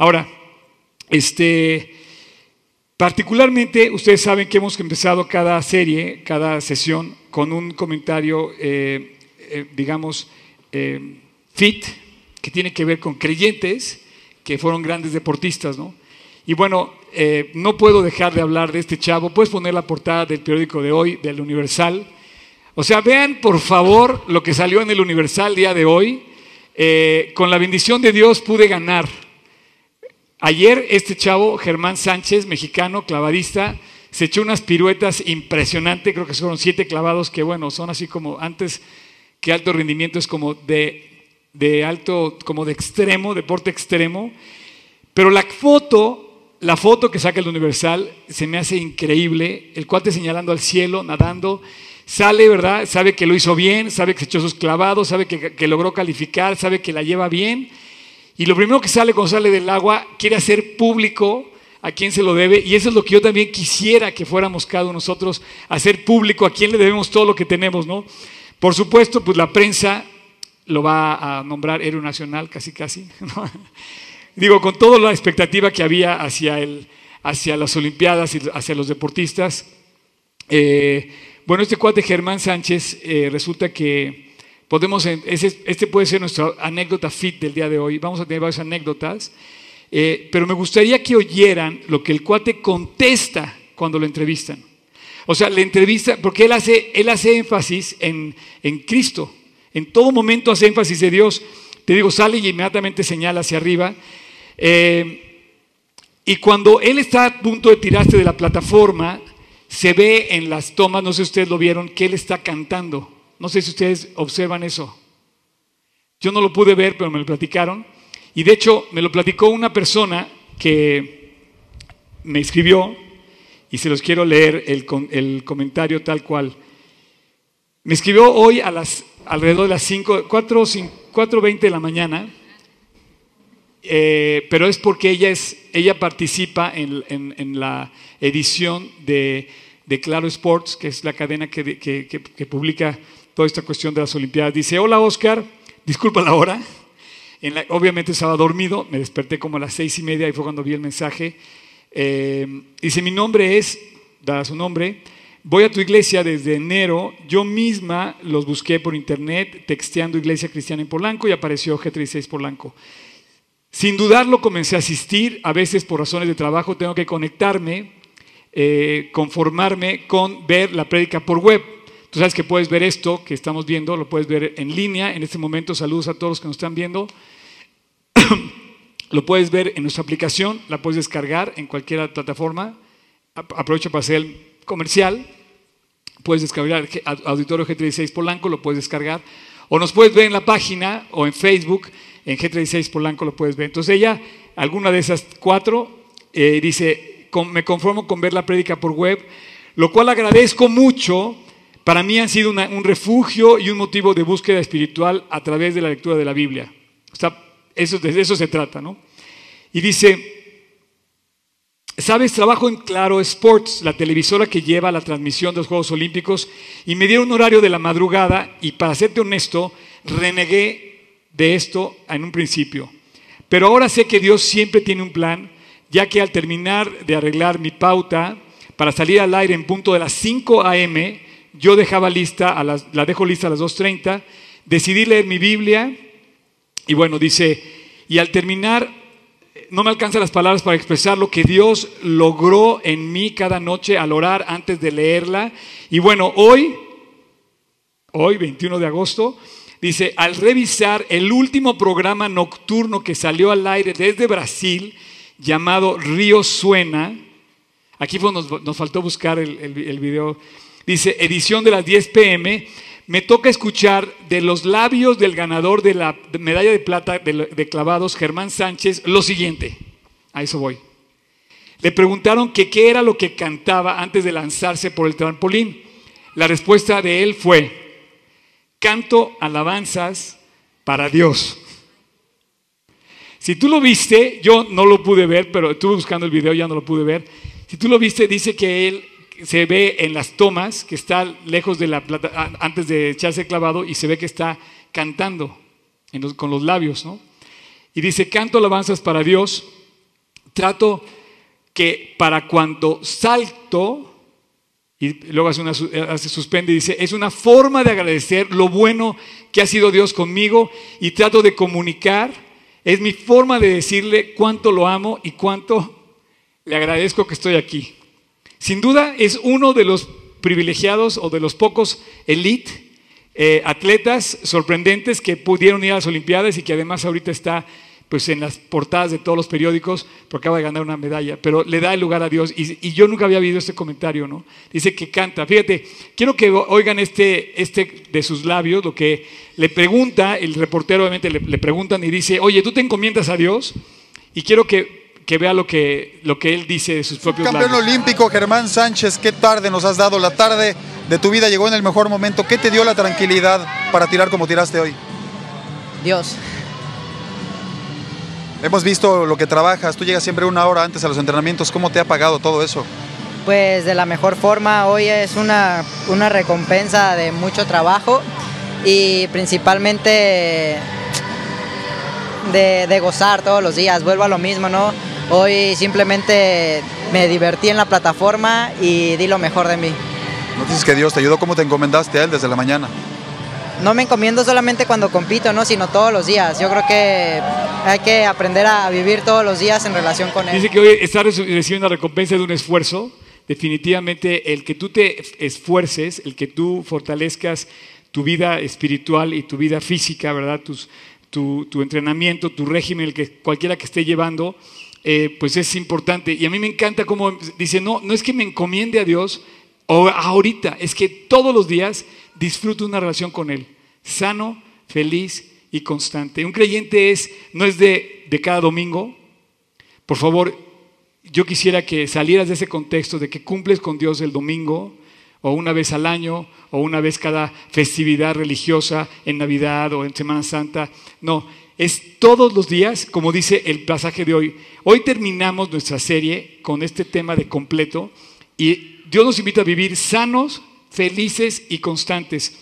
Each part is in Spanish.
Ahora, este, particularmente, ustedes saben que hemos empezado cada serie, cada sesión, con un comentario, eh, eh, digamos, eh, fit, que tiene que ver con creyentes que fueron grandes deportistas, ¿no? Y bueno, no puedo dejar de hablar de este chavo. Puedes poner la portada del periódico de hoy, del Universal. O sea, vean por favor lo que salió en el Universal día de hoy. con la bendición de Dios pude ganar. Ayer este chavo, Germán Sánchez, mexicano, clavadista, se echó unas piruetas impresionantes, creo que fueron siete clavados, que bueno, son así como antes que alto rendimiento es como de, de alto, como de extremo, deporte extremo. Pero la foto, la foto que saca el Universal se me hace increíble, el cuate señalando al cielo, nadando, sale, ¿verdad? Sabe que lo hizo bien, sabe que se echó sus clavados, sabe que, que logró calificar, sabe que la lleva bien y lo primero que sale cuando sale del agua, quiere hacer público a quién se lo debe. Y eso es lo que yo también quisiera que fuéramos cada uno nosotros, hacer público a quién le debemos todo lo que tenemos, ¿no? Por supuesto, pues la prensa lo va a nombrar héroe nacional, casi casi. Digo, con toda la expectativa que había hacia, el, hacia las Olimpiadas y hacia los deportistas. Eh, bueno, este cuate Germán Sánchez eh, resulta que Podemos, este puede ser nuestra anécdota fit del día de hoy. Vamos a tener varias anécdotas. Eh, pero me gustaría que oyeran lo que el cuate contesta cuando lo entrevistan. O sea, le entrevista, porque él hace, él hace énfasis en, en Cristo. En todo momento hace énfasis de Dios. Te digo, sale y inmediatamente señala hacia arriba. Eh, y cuando él está a punto de tirarse de la plataforma, se ve en las tomas, no sé si ustedes lo vieron, que él está cantando. No sé si ustedes observan eso. Yo no lo pude ver, pero me lo platicaron. Y de hecho, me lo platicó una persona que me escribió, y se los quiero leer el, el comentario tal cual. Me escribió hoy a las alrededor de las 5, 4.20 de la mañana, eh, pero es porque ella, es, ella participa en, en, la edición de, de, Claro Sports, que es la cadena que, que, que publica toda esta cuestión de las Olimpiadas. Dice, hola Oscar, disculpa la hora. obviamente estaba dormido, me desperté como a las seis y media y fue cuando vi el mensaje. Eh, dice, mi nombre es, da su nombre, voy a tu iglesia desde enero, yo misma los busqué por internet, texteando Iglesia Cristiana en Polanco y apareció G36 Polanco. Sin dudarlo comencé a asistir, a veces por razones de trabajo tengo que conectarme, eh, conformarme con ver la prédica por web. Tú sabes que puedes ver esto que estamos viendo, lo puedes ver en línea. En este momento, saludos a todos los que nos están viendo. lo puedes ver en nuestra aplicación, la puedes descargar en cualquier plataforma. Aprovecho para hacer el comercial. Puedes descargar Auditorio G36 Polanco, lo puedes descargar. O nos puedes ver en la página o en Facebook, en G36 Polanco lo puedes ver. Entonces ella, alguna de esas cuatro, eh, dice, me conformo con ver la prédica por web, lo cual agradezco mucho para mí han sido un refugio y un motivo de búsqueda espiritual a través de la lectura de la Biblia. O sea, eso, de eso se trata, ¿no? Y dice, sabes, trabajo en Claro Sports, la televisora que lleva la transmisión de los Juegos Olímpicos, y me dieron un horario de la madrugada y para serte honesto, renegué de esto en un principio. Pero ahora sé que Dios siempre tiene un plan, ya que al terminar de arreglar mi pauta para salir al aire en punto de las 5 a.m., yo dejaba lista, a las, la dejo lista a las 2.30, decidí leer mi Biblia y bueno, dice, y al terminar, no me alcanzan las palabras para expresar lo que Dios logró en mí cada noche al orar antes de leerla. Y bueno, hoy, hoy 21 de agosto, dice, al revisar el último programa nocturno que salió al aire desde Brasil, llamado Río Suena, aquí nos, nos faltó buscar el, el, el video dice, edición de las 10 pm, me toca escuchar de los labios del ganador de la medalla de plata de, clavados, Germán Sánchez, lo siguiente. A eso voy. Le preguntaron que qué era lo que cantaba antes de lanzarse por el trampolín. La respuesta de él fue, canto alabanzas para Dios. Si tú lo viste, yo no lo pude ver, pero estuve buscando el video, ya no lo pude ver. Si tú lo viste, dice que él se ve en las tomas que está lejos de la plata, antes de echarse clavado y se ve que está cantando con los labios, ¿no? Y dice, canto alabanzas para Dios. trato que para cuando salto, y luego hace, una, hace suspende y dice, es una forma de agradecer lo bueno que ha sido Dios conmigo y trato de comunicar, es mi forma de decirle cuánto lo amo y cuánto le agradezco que estoy aquí. Sin duda es uno de los privilegiados o de los pocos elite eh, atletas sorprendentes que pudieron ir a las Olimpiadas y que además ahorita está pues en las portadas de todos los periódicos porque acaba de ganar una medalla, pero le da el lugar a Dios. Y, yo nunca había oído este comentario, ¿no? Dice que canta. Fíjate, quiero que oigan este, este de sus labios, lo que le pregunta, el reportero obviamente le, le preguntan y dice, oye, ¿tú te encomiendas a Dios? Y quiero que que vea lo que, lo que él dice de sus propios Campeón olímpico Germán Sánchez, qué tarde nos has dado. La tarde de tu vida llegó en el mejor momento. ¿Qué te dio la tranquilidad para tirar como tiraste hoy? Dios. Hemos visto lo que trabajas. Tú llegas siempre una hora antes a los entrenamientos. ¿Cómo te ha pagado todo eso? Pues de la mejor forma. Hoy es una, una recompensa de mucho trabajo y principalmente de, de, gozar todos los días. Vuelvo a lo mismo, ¿no? Hoy simplemente me divertí en la plataforma y di lo mejor de mí. ¿No dices que Dios te ayudó? ¿Cómo te encomendaste a Él desde la mañana? No me encomiendo solamente cuando compito, ¿no? sino todos los días. Yo creo que hay que aprender a vivir todos los días en relación con Él. Dice que hoy estás recibiendo la recompensa de un esfuerzo. Definitivamente el que tú te esfuerces, el que tú fortalezcas tu vida espiritual y tu vida física, ¿verdad? Tus, tu, tu entrenamiento, tu régimen, el que cualquiera que esté llevando, eh, pues es importante. Y a mí me encanta cómo dice, no, no es que me encomiende a Dios ahorita, es que todos los días disfruto una relación con Él, sano, feliz y constante. Un creyente es, no es de, de cada domingo. Por favor, yo quisiera que salieras de ese contexto de que cumples con Dios el domingo, o una vez al año, o una vez cada festividad religiosa, en Navidad o en Semana Santa. No, es todos los días, como dice el pasaje de hoy. Hoy terminamos nuestra serie con este tema de completo y Dios nos invita a vivir sanos, felices y constantes.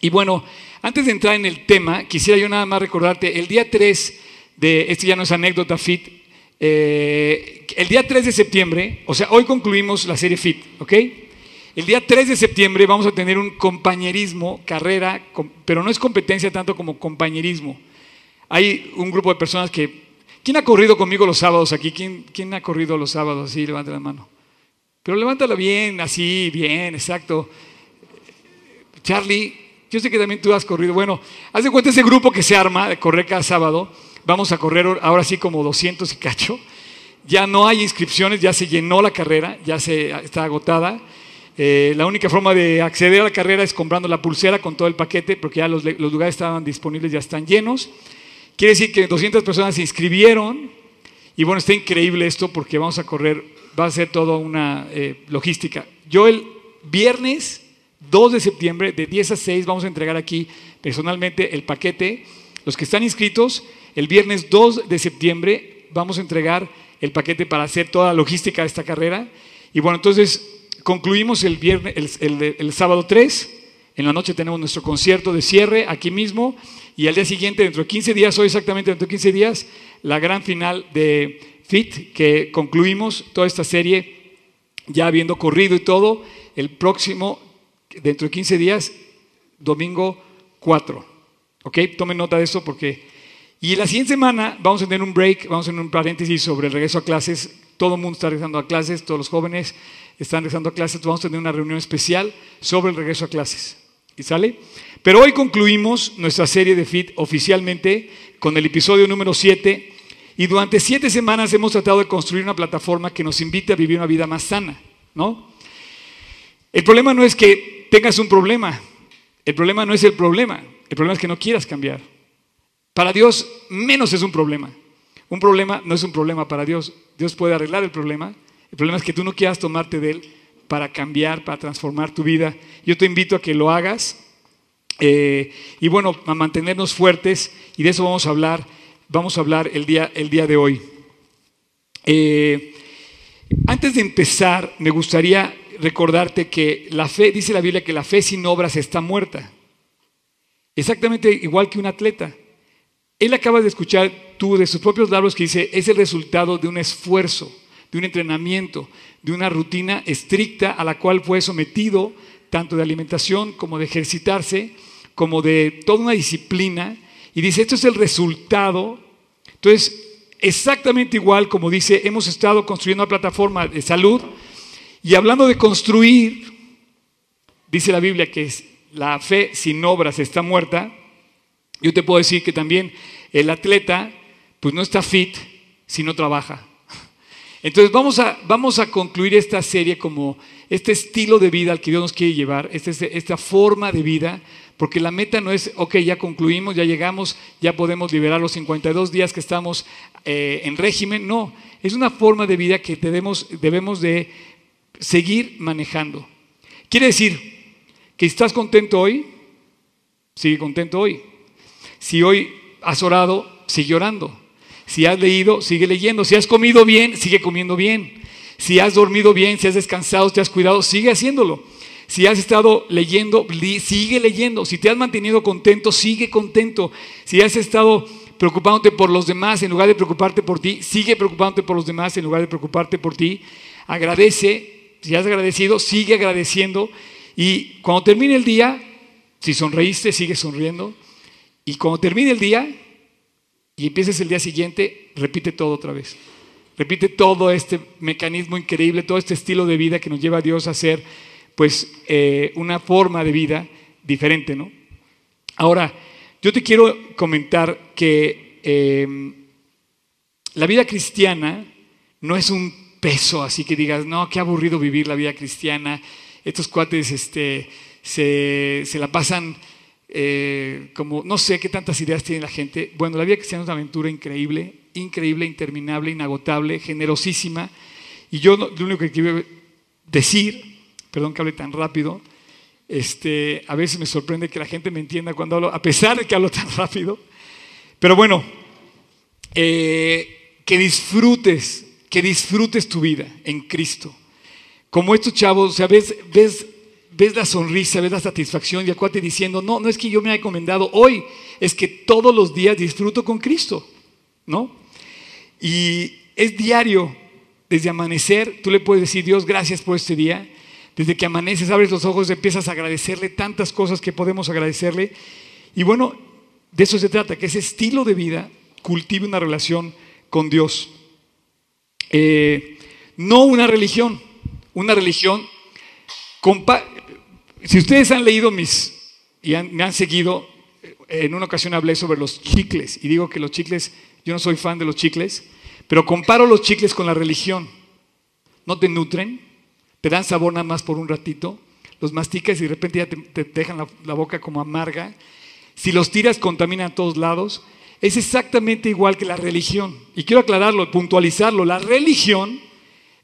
Y bueno, antes de entrar en el tema, quisiera yo nada más recordarte, el día 3 de, esto ya no es anécdota FIT, eh, el día 3 de septiembre, o sea, hoy concluimos la serie FIT, ¿ok? El día 3 de septiembre vamos a tener un compañerismo, carrera, pero no es competencia tanto como compañerismo. Hay un grupo de personas que... ¿Quién ha corrido conmigo los sábados aquí? ¿Quién, quién ha corrido los sábados así? Levanta la mano. Pero levántala bien, así, bien, exacto. Charlie, yo sé que también tú has corrido. Bueno, haz de cuenta ese grupo que se arma de correr cada sábado. Vamos a correr ahora sí como 200 y cacho. Ya no hay inscripciones, ya se llenó la carrera, ya se, está agotada. Eh, la única forma de acceder a la carrera es comprando la pulsera con todo el paquete, porque ya los lugares estaban disponibles, ya están llenos. Quiere decir que 200 personas se inscribieron y bueno, está increíble esto porque vamos a correr, va a ser toda una eh, logística. Yo el viernes 2 de septiembre, de 10 a 6, vamos a entregar aquí personalmente el paquete. Los que están inscritos, el viernes 2 de septiembre vamos a entregar el paquete para hacer toda la logística de esta carrera. Y bueno, entonces concluimos el, viernes, el, el sábado 3. En la noche tenemos nuestro concierto de cierre aquí mismo y al día siguiente, dentro de 15 días, hoy exactamente dentro de 15 días, la gran final de FIT, que concluimos toda esta serie ya habiendo corrido y todo, el próximo, dentro de 15 días, domingo 4. ¿Ok? Tomen nota de eso porque... Y la siguiente semana vamos a tener un break, vamos a tener un paréntesis sobre el regreso a clases. Todo el mundo está regresando a clases, todos los jóvenes están regresando a clases. Vamos a tener una reunión especial sobre el regreso a clases. ¿Y sale? Pero hoy concluimos nuestra serie de FIT oficialmente con el episodio número 7 y durante siete semanas hemos tratado de construir una plataforma que nos invite a vivir una vida más sana, ¿no? El problema no es que tengas un problema, el problema no es el problema, el problema es que no quieras cambiar. Para Dios menos es un problema. Un problema no es un problema para Dios. Dios puede arreglar el problema. El problema es que tú no quieras tomarte de él para cambiar, para transformar tu vida. Yo te invito a que lo hagas eh, y bueno, a mantenernos fuertes y de eso vamos a hablar, vamos a hablar el día, el día de hoy. Eh, antes de empezar, me gustaría recordarte que la fe, dice la Biblia que la fe sin obras está muerta. Exactamente igual que un atleta. Él acaba de escuchar tú de sus propios labios que dice, es el resultado de un esfuerzo, de un entrenamiento, de una rutina estricta a la cual fue sometido, tanto de alimentación como de ejercitarse, como de toda una disciplina. Y dice, esto es el resultado. Entonces, exactamente igual como dice, hemos estado construyendo una plataforma de salud y hablando de construir, dice la Biblia que la fe sin obras está muerta. Yo te puedo decir que también el atleta pues no está fit si no trabaja. Entonces vamos a, vamos a concluir esta serie como este estilo de vida al que Dios nos quiere llevar, esta, esta forma de vida, porque la meta no es, ok, ya concluimos, ya llegamos, ya podemos liberar los 52 días que estamos eh, en régimen, no, es una forma de vida que debemos, debemos de seguir manejando. Quiere decir que estás contento hoy, sigue contento hoy. Si hoy has orado, sigue orando. Si has leído, sigue leyendo. Si has comido bien, sigue comiendo bien. Si has dormido bien, si has descansado, te has cuidado, sigue haciéndolo. Si has estado leyendo, sigue leyendo. Si te has mantenido contento, sigue contento. Si has estado preocupándote por los demás en lugar de preocuparte por ti, sigue preocupándote por los demás en lugar de preocuparte por ti. Agradece, si has agradecido, sigue agradeciendo. Y cuando termine el día, si sonreíste, sigue sonriendo. Y cuando termine el día y empieces el día siguiente, repite todo otra vez. Repite todo este mecanismo increíble, todo este estilo de vida que nos lleva a Dios a hacer, pues, eh, una forma de vida diferente, ¿no? Ahora, yo te quiero comentar que em, la vida cristiana no es un peso, así que digas, no, qué aburrido vivir la vida cristiana. Estos cuates este, se, se la pasan eh, como no sé qué tantas ideas tiene la gente. Bueno, la vida cristiana es una aventura increíble, increíble, interminable, inagotable, generosísima. Y yo lo único que quiero decir, perdón que hable tan rápido, este, a veces me sorprende que la gente me entienda cuando hablo, a pesar de que hablo tan rápido. Pero bueno, eh, que disfrutes, que disfrutes tu vida en Cristo. Como estos chavos, o sea, ves, ves ves la sonrisa, ves la satisfacción y acuate diciendo, no, no es que yo me haya encomendado hoy, es que todos los días disfruto con Cristo, ¿no? Y es diario, desde amanecer, tú le puedes decir, Dios, gracias por este día. Desde que amaneces, abres los ojos, empiezas a agradecerle tantas cosas que podemos agradecerle. Y bueno, de eso se trata, que ese estilo de vida cultive una relación con Dios. Eh, no una religión, una religión si ustedes han leído mis y me han seguido, eh, en una ocasión hablé sobre los chicles y digo que los chicles, yo no soy fan de los chicles, pero comparo los chicles con la religión. No te nutren, te dan sabor nada más por un ratito, los masticas y de repente ya te, dejan la, boca como amarga. Si los tiras, contaminan a todos lados. Es exactamente igual que la religión. Y quiero aclararlo, puntualizarlo. La religión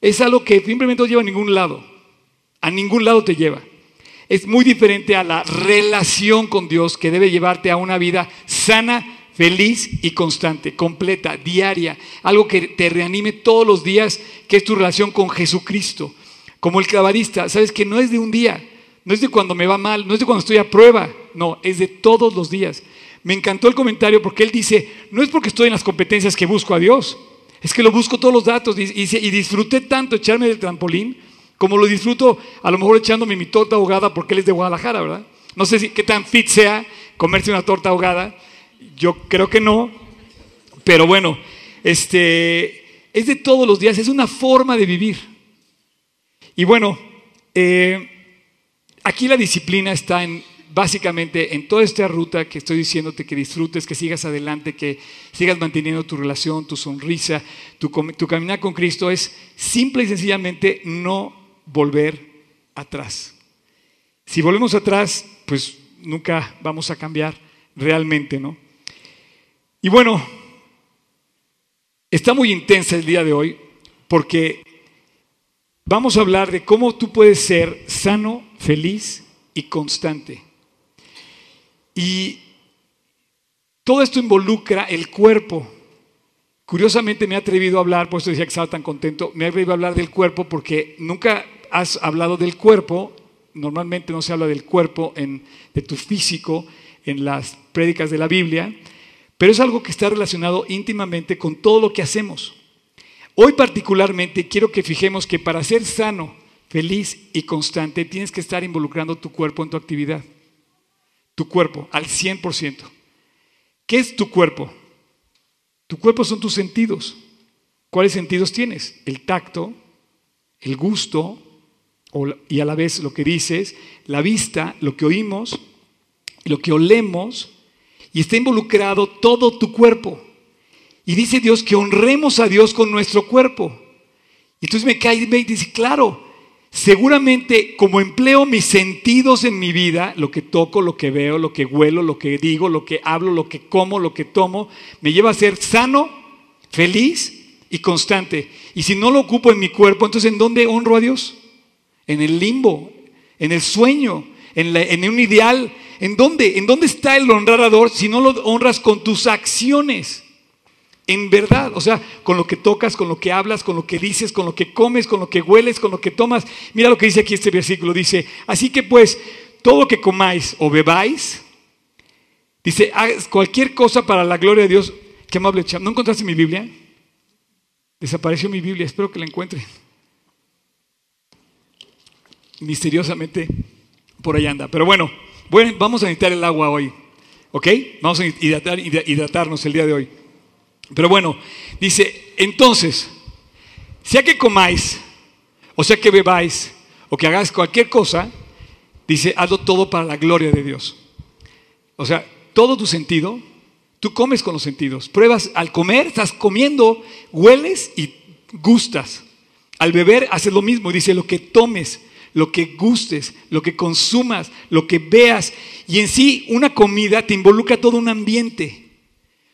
es algo que simplemente no lleva a ningún lado. A ningún lado te lleva es muy diferente a la relación con Dios que debe llevarte a una vida sana, feliz y constante, completa, diaria, algo que te reanime todos los días, que es tu relación con Jesucristo. Como el clavadista, sabes que no es de un día, no es de cuando me va mal, no es de cuando estoy a prueba, no, es de todos los días. Me encantó el comentario porque él dice, no es porque estoy en las competencias que busco a Dios, es que lo busco todos los datos y, y disfruté tanto echarme del trampolín como lo disfruto a lo mejor echándome mi torta ahogada porque él es de Guadalajara, ¿verdad? No sé si qué tan fit sea comerse una torta ahogada. Yo creo que no. Pero bueno, este, es de todos los días, es una forma de vivir. Y bueno, eh, aquí la disciplina está en, básicamente en toda esta ruta que estoy diciéndote que disfrutes, que sigas adelante, que sigas manteniendo tu relación, tu sonrisa, tu, tu caminar con Cristo, es simple y sencillamente no volver atrás. Si volvemos atrás, pues nunca vamos a cambiar realmente, ¿no? Y bueno, está muy intensa el día de hoy porque vamos a hablar de cómo tú puedes ser sano, feliz y constante. Y todo esto involucra el cuerpo. Curiosamente me he atrevido a hablar, por eso decía que estaba tan contento, me he atrevido a hablar del cuerpo porque nunca has hablado del cuerpo, normalmente no se habla del cuerpo, en, de tu físico, en las prédicas de la Biblia, pero es algo que está relacionado íntimamente con todo lo que hacemos. Hoy particularmente quiero que fijemos que para ser sano, feliz y constante tienes que estar involucrando tu cuerpo en tu actividad. Tu cuerpo al 100%. ¿Qué es tu cuerpo? Tu cuerpo son tus sentidos. ¿Cuáles sentidos tienes? El tacto, el gusto y a la vez lo que dices, la vista, lo que oímos, lo que olemos, y está involucrado todo tu cuerpo. Y dice Dios que honremos a Dios con nuestro cuerpo. Y entonces me cae y me dice, claro, seguramente como empleo mis sentidos en mi vida, lo que toco, lo que veo, lo que huelo, lo que digo, lo que hablo, lo que como, lo que tomo, me lleva a ser sano, feliz y constante. Y si no lo ocupo en mi cuerpo, entonces ¿en dónde honro a Dios? En el limbo, en el sueño, en, un ideal. ¿En dónde? ¿En dónde está el honrador si no lo honras con tus acciones? En verdad, o sea, con lo que tocas, con lo que hablas, con lo que dices, con lo que comes, con lo que hueles, con lo que tomas. Mira lo que dice aquí este versículo. Dice, así que pues, todo lo que comáis o bebáis, dice, cualquier cosa para la gloria de Dios. Qué amable, ¿no encontraste mi Biblia? Desapareció mi Biblia, espero que la encuentren. Misteriosamente, por ahí anda. Pero bueno, bueno vamos a necesitar el agua hoy. ¿Ok? Vamos a hidratarnos el día de hoy. Pero bueno, dice, entonces, sea que comáis, o sea que bebáis, o que hagáis cualquier cosa, dice, hazlo todo para la gloria de Dios. O sea, todo tu sentido, tú comes con los sentidos. Pruebas al comer, estás comiendo, hueles y gustas. Al beber haces lo mismo, dice, lo que tomes, lo que gustes, lo que consumas, lo que veas. Y en sí, una comida te involucra todo un ambiente.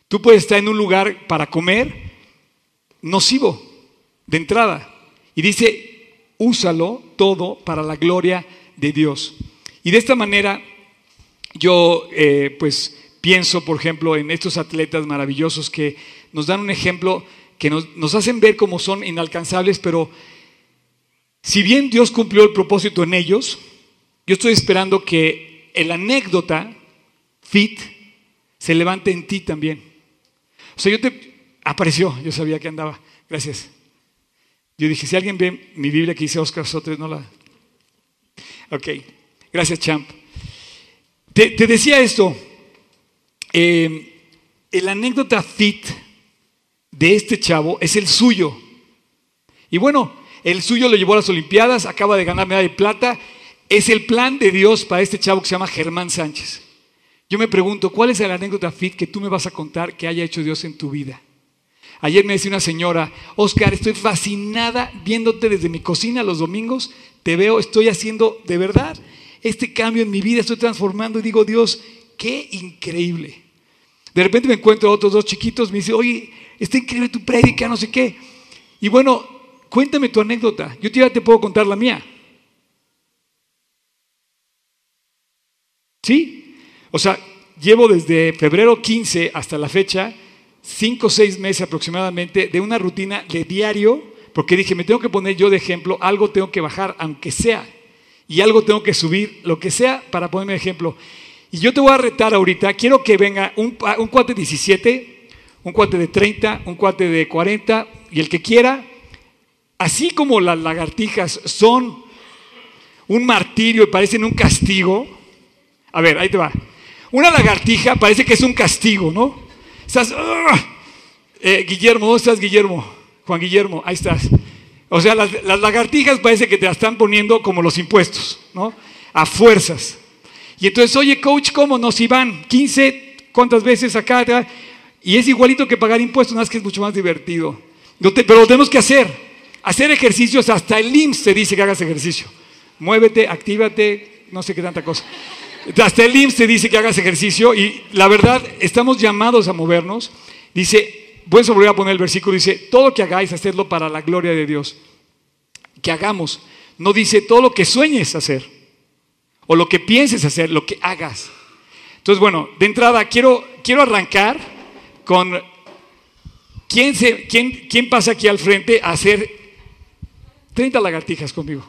Tú puedes estar en un lugar para comer nocivo de entrada. Y dice, úsalo todo para la gloria de Dios. Y de esta manera yo eh, pues pienso, por ejemplo, en estos atletas maravillosos que nos dan un ejemplo, que nos, nos hacen ver cómo son inalcanzables, pero si bien Dios cumplió el propósito en ellos, yo estoy esperando que el anécdota fit se levante en ti también. O sea, yo te apareció, yo sabía que andaba. Gracias. Yo dije, si alguien ve mi Biblia que dice Oscar Sotres, no la. Ok, gracias, Champ. Te, decía esto. Eh, el anécdota fit de este chavo es el suyo. Y bueno, el suyo lo llevó a las Olimpiadas, acaba de ganar medalla de plata. Es el plan de Dios para este chavo que se llama Germán Sánchez. Yo me pregunto, ¿cuál es la anécdota fit que tú me vas a contar que haya hecho Dios en tu vida? Ayer me decía una señora, Oscar, estoy fascinada viéndote desde mi cocina los domingos, te veo, estoy haciendo de verdad este cambio en mi vida, estoy transformando y digo, Dios, qué increíble. De repente me encuentro a otros dos chiquitos, me dice, oye, está increíble tu prédica, no sé qué. Y bueno, cuéntame tu anécdota, yo ya te puedo contar la mía. ¿Sí? O sea, llevo desde febrero 15 hasta la fecha, cinco o seis meses aproximadamente, de una rutina de diario, porque dije, me tengo que poner yo de ejemplo, algo tengo que bajar, aunque sea, y algo tengo que subir, lo que sea, para ponerme de ejemplo. Y yo te voy a retar ahorita, quiero que venga un, un cuate de 17, un cuate de 30, un cuate de 40, y el que quiera, así como las lagartijas son un martirio y parecen un castigo, a ver, ahí te va. Una lagartija parece que es un castigo, ¿no? Estás, ¡ah! eh, Guillermo, ¿dónde estás, Guillermo? Juan Guillermo, ahí estás. O sea, las, lagartijas parece que te las están poniendo como los impuestos, ¿no? A fuerzas. Y entonces, oye, coach, ¿cómo nos iban? 15, ¿cuántas veces acá? Y es igualito que pagar impuestos, nada más que es mucho más divertido. pero lo tenemos que hacer. Hacer ejercicios, hasta el IMSS te dice que hagas ejercicio. Muévete, actívate, no sé qué tanta cosa. Hasta el IMSS te dice que hagas ejercicio y la verdad estamos llamados a movernos. Dice, voy a a poner el versículo, dice, todo que hagáis, hacedlo para la gloria de Dios. Que hagamos. No dice todo lo que sueñes hacer o lo que pienses hacer, lo que hagas. Entonces, bueno, de entrada quiero, quiero arrancar con ¿quién, se, quién, quién pasa aquí al frente a hacer 30 lagartijas conmigo.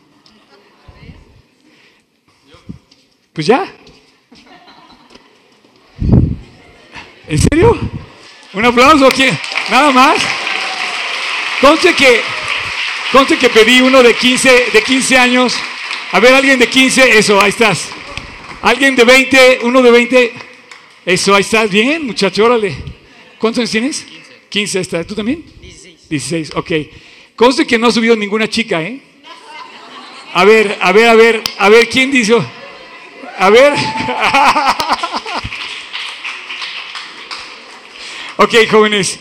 Pues ya. ¿En serio? Un aplauso aquí, nada más. Conste que, conste que pedí uno de 15, de 15 años. A ver, alguien de 15, eso, ahí estás. Alguien de 20, uno de 20. Eso, ahí estás. Bien, muchacho, órale. ¿Cuántos años tienes? 15. 15, está. ¿Tú también? 16. 16, ok. Conste que no ha subido ninguna chica, ¿eh? A ver, a ver, a ver, a ver, ¿quién dice? A ver. ok, jóvenes.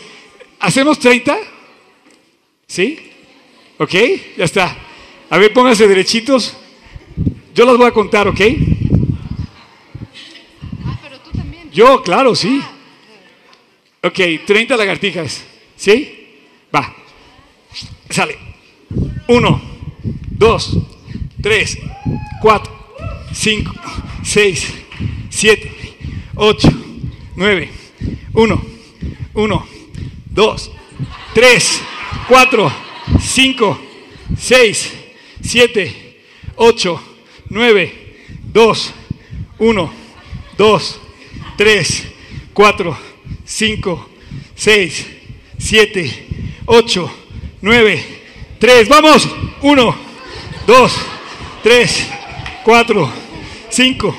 ¿Hacemos 30? ¿Sí? ¿Ok? Ya está. A ver, pónganse derechitos. Yo las voy a contar, ¿ok? Ah, pero tú también. Yo, claro, sí. Ok, 30 lagartijas. ¿Sí? Va. Sale. Uno, dos, tres, cuatro, cinco, seis, siete, ocho, nueve. Uno, uno, dos, tres, cuatro, cinco, seis, siete, ocho, nueve, dos, uno, dos, tres, cuatro, cinco, seis, siete, ocho, nueve, tres. Vamos. Uno, dos, tres, cuatro, cinco,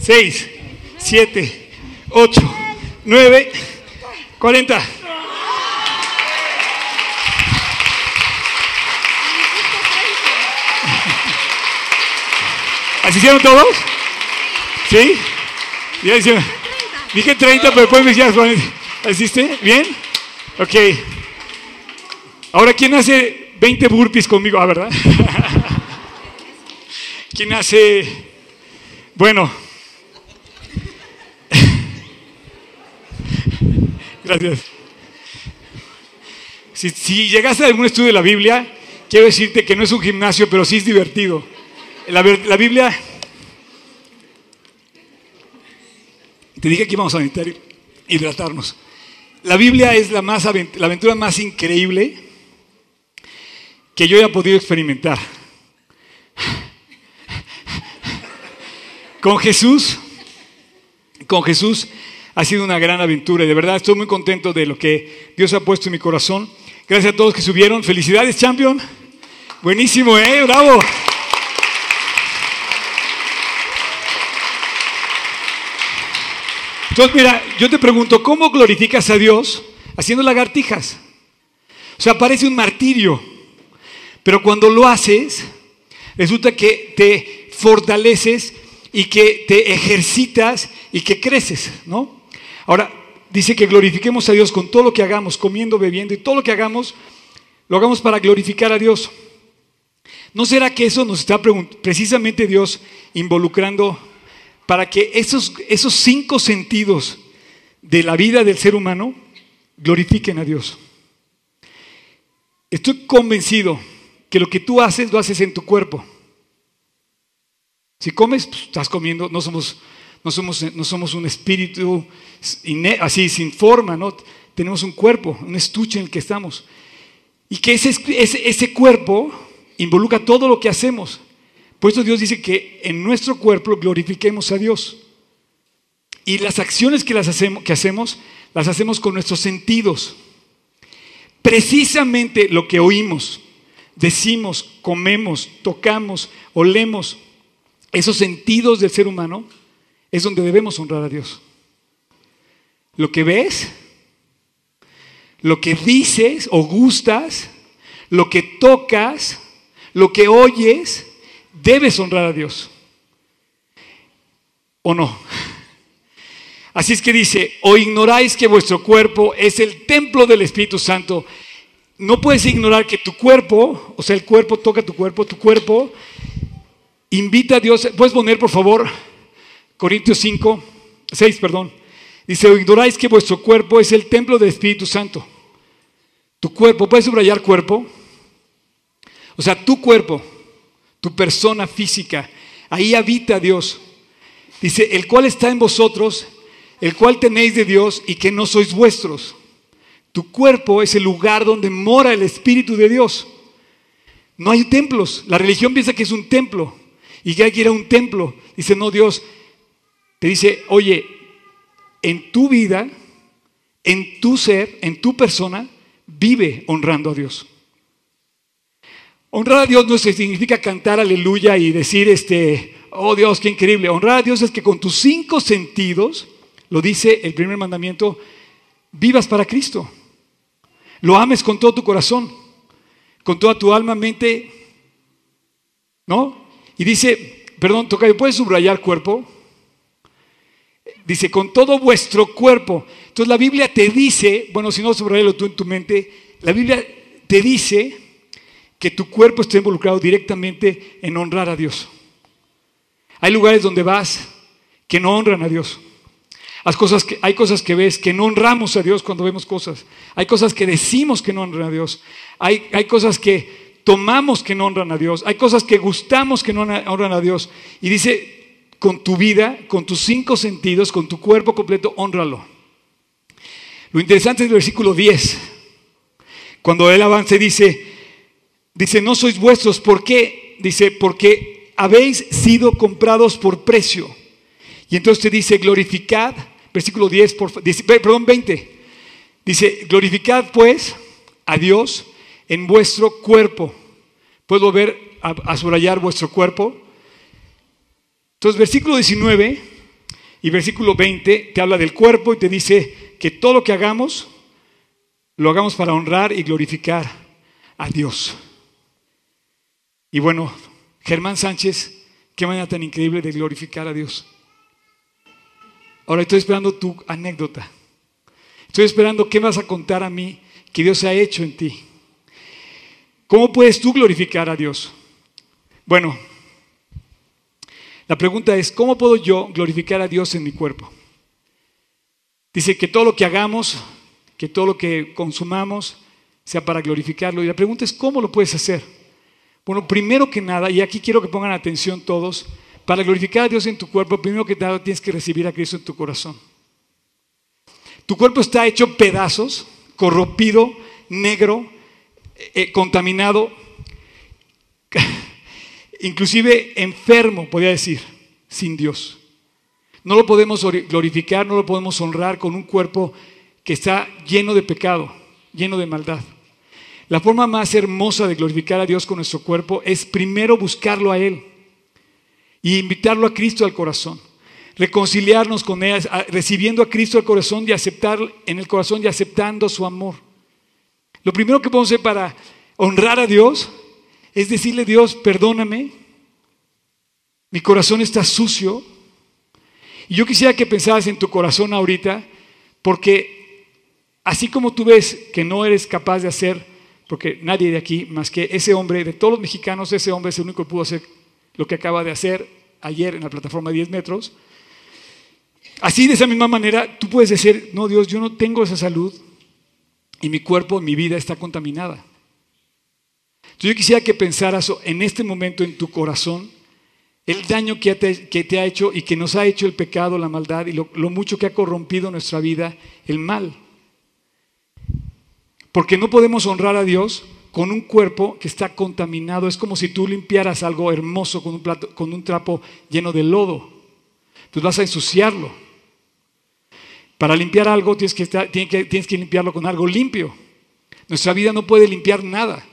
seis, siete, ocho, nueve, cuarenta. ¿Así hicieron todos? ¿Sí? Dije 30, pero después me decías, ¿hiciste? ¿Bien? Ok. Ahora, ¿quién hace 20 burpees conmigo? Ah, ¿verdad? ¿Quién hace... Bueno. Gracias. Si, llegaste a algún estudio de la Biblia, quiero decirte que no es un gimnasio, pero sí es divertido. La, la Biblia... Te dije que íbamos a necesitar hidratarnos. La Biblia es la, más, la aventura más increíble que yo haya podido experimentar. Con Jesús, con Jesús ha sido una gran aventura y de verdad estoy muy contento de lo que Dios ha puesto en mi corazón. Gracias a todos que subieron. Felicidades, champion. Buenísimo, ¿eh? Bravo. Entonces, mira, yo te pregunto, ¿cómo glorificas a Dios haciendo lagartijas? O sea, parece un martirio, pero cuando lo haces, resulta que te fortaleces y que te ejercitas y que creces, ¿no? Ahora, dice que glorifiquemos a Dios con todo lo que hagamos, comiendo, bebiendo y todo lo que hagamos, lo hagamos para glorificar a Dios. ¿No será que eso nos está precisamente Dios involucrando para que esos, esos cinco sentidos de la vida del ser humano glorifiquen a Dios. Estoy convencido que lo que tú haces lo haces en tu cuerpo. Si comes, pues, estás comiendo, no somos, no somos, no somos un espíritu así sin forma, ¿no? Tenemos un cuerpo, un estuche en el que estamos. Y que ese, ese, ese cuerpo involucra todo lo que hacemos. Por eso Dios dice que en nuestro cuerpo glorifiquemos a Dios. Y las acciones que, las hacemos, que hacemos, las hacemos con nuestros sentidos. Precisamente lo que oímos, decimos, comemos, tocamos, olemos, esos sentidos del ser humano es donde debemos honrar a Dios. Lo que ves, lo que dices o gustas, lo que tocas, lo que oyes, debes honrar a Dios. ¿O no? Así es que dice, o ignoráis que vuestro cuerpo es el templo del Espíritu Santo. No puedes ignorar que tu cuerpo, o sea, el cuerpo toca tu cuerpo, tu cuerpo invita a Dios. ¿Puedes poner, por favor, Corintios 5, 6, perdón? Dice, o ignoráis que vuestro cuerpo es el templo del Espíritu Santo. Tu cuerpo, ¿puedes subrayar cuerpo? O sea, tu cuerpo tu persona física. Ahí habita Dios. Dice, el cual está en vosotros, el cual tenéis de Dios y que no sois vuestros. Tu cuerpo es el lugar donde mora el Espíritu de Dios. No hay templos. La religión piensa que es un templo y que hay que ir a un templo. Dice, no, Dios te dice, oye, en tu vida en tu ser, en tu persona, vive honrando a Dios. Honrar a Dios no significa cantar aleluya y decir, este, oh Dios, qué increíble. Honrar a Dios es que con tus cinco sentidos, lo dice el primer mandamiento, vivas para Cristo. Lo ames con todo tu corazón, con toda tu alma, mente, ¿no? Y dice, perdón, toca, ¿puedes subrayar cuerpo? Dice, con todo vuestro cuerpo. Entonces la Biblia te dice, bueno, si no subrayalo tú en tu mente, la Biblia te dice que tu cuerpo está involucrado directamente en honrar a Dios. Hay lugares donde vas que no honran a Dios. Hay cosas, que, hay cosas que ves que no honramos a Dios cuando vemos cosas. Hay cosas que decimos que no honran a Dios. Hay, hay cosas que tomamos que no honran a Dios. Hay cosas que gustamos que no honran a Dios. Y dice, con tu vida, con tus cinco sentidos, con tu cuerpo completo, honralo. Lo interesante es el versículo 10. Cuando él avance dice, dice, no sois vuestros. ¿Por qué? Dice, porque habéis sido comprados por precio. Y entonces te dice, glorificad, versículo 10, por, perdón, 20. Dice, glorificad pues a Dios en vuestro cuerpo. ¿Puedo volver a, a subrayar vuestro cuerpo? Entonces, versículo 19 y versículo 20 te habla del cuerpo y te dice que todo lo que hagamos, lo hagamos para honrar y glorificar a Dios. Y bueno, Germán Sánchez, qué manera tan increíble de glorificar a Dios. Ahora estoy esperando tu anécdota. Estoy esperando qué vas a contar a mí que Dios ha hecho en ti. ¿Cómo puedes tú glorificar a Dios? Bueno, la pregunta es, ¿cómo puedo yo glorificar a Dios en mi cuerpo? Dice que todo lo que hagamos, que todo lo que consumamos, sea para glorificarlo. Y la pregunta es, ¿cómo lo puedes hacer? Bueno, primero que nada, y aquí quiero que pongan atención todos, para glorificar a Dios en tu cuerpo, primero que nada tienes que recibir a Cristo en tu corazón. Tu cuerpo está hecho pedazos, corrompido, negro, eh, contaminado, inclusive enfermo, podría decir, sin Dios. No lo podemos glorificar, no lo podemos honrar con un cuerpo que está lleno de pecado, lleno de maldad. La forma más hermosa de glorificar a Dios con nuestro cuerpo es primero buscarlo a Él y invitarlo a Cristo al corazón. Reconciliarnos con Él, recibiendo a Cristo al corazón y aceptar en el corazón y aceptando su amor. Lo primero que podemos hacer para honrar a Dios es decirle, Dios, perdóname, mi corazón está sucio. Y yo quisiera que pensaras en tu corazón ahorita, porque así como tú ves que no eres capaz de hacer, porque nadie de aquí, más que ese hombre, de todos los mexicanos, ese hombre es el único que pudo hacer lo que acaba de hacer ayer en la plataforma de 10 metros. Así, de esa misma manera, tú puedes decir, no, Dios, yo no tengo esa salud y mi cuerpo, mi vida está contaminada. Entonces yo quisiera que pensaras en este momento en tu corazón el daño que te, ha hecho y que nos ha hecho el pecado, la maldad y lo, lo mucho que ha corrompido nuestra vida, el mal. Porque no podemos honrar a Dios con un cuerpo que está contaminado. Es como si tú limpiaras algo hermoso con un, plato, con un trapo lleno de lodo. Entonces vas a ensuciarlo. Para limpiar algo tienes que, tienes que limpiarlo con algo limpio. Nuestra vida no puede limpiar nada.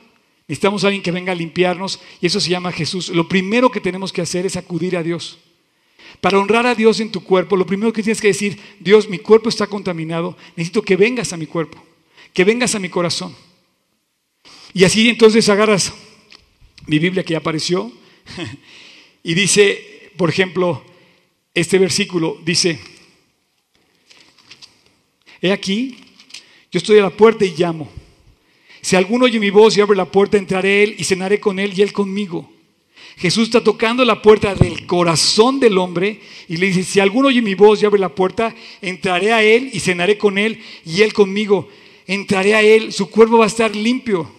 Necesitamos a alguien que venga a limpiarnos y eso se llama Jesús. Lo primero que tenemos que hacer es acudir a Dios. Para honrar a Dios en tu cuerpo, lo primero que tienes que decir, Dios, mi cuerpo está contaminado, necesito que vengas a mi cuerpo, que vengas a mi corazón. Y así entonces agarras mi Biblia que ya apareció y dice, por ejemplo, este versículo dice, he aquí, yo estoy a la puerta y llamo. Si alguno oye mi voz y abre la puerta, entraré él y cenaré con él y él conmigo. Jesús está tocando la puerta del corazón del hombre y le dice, si alguno oye mi voz y abre la puerta, entraré a él y cenaré con él y él conmigo. Entraré a él, su cuerpo va a estar limpio.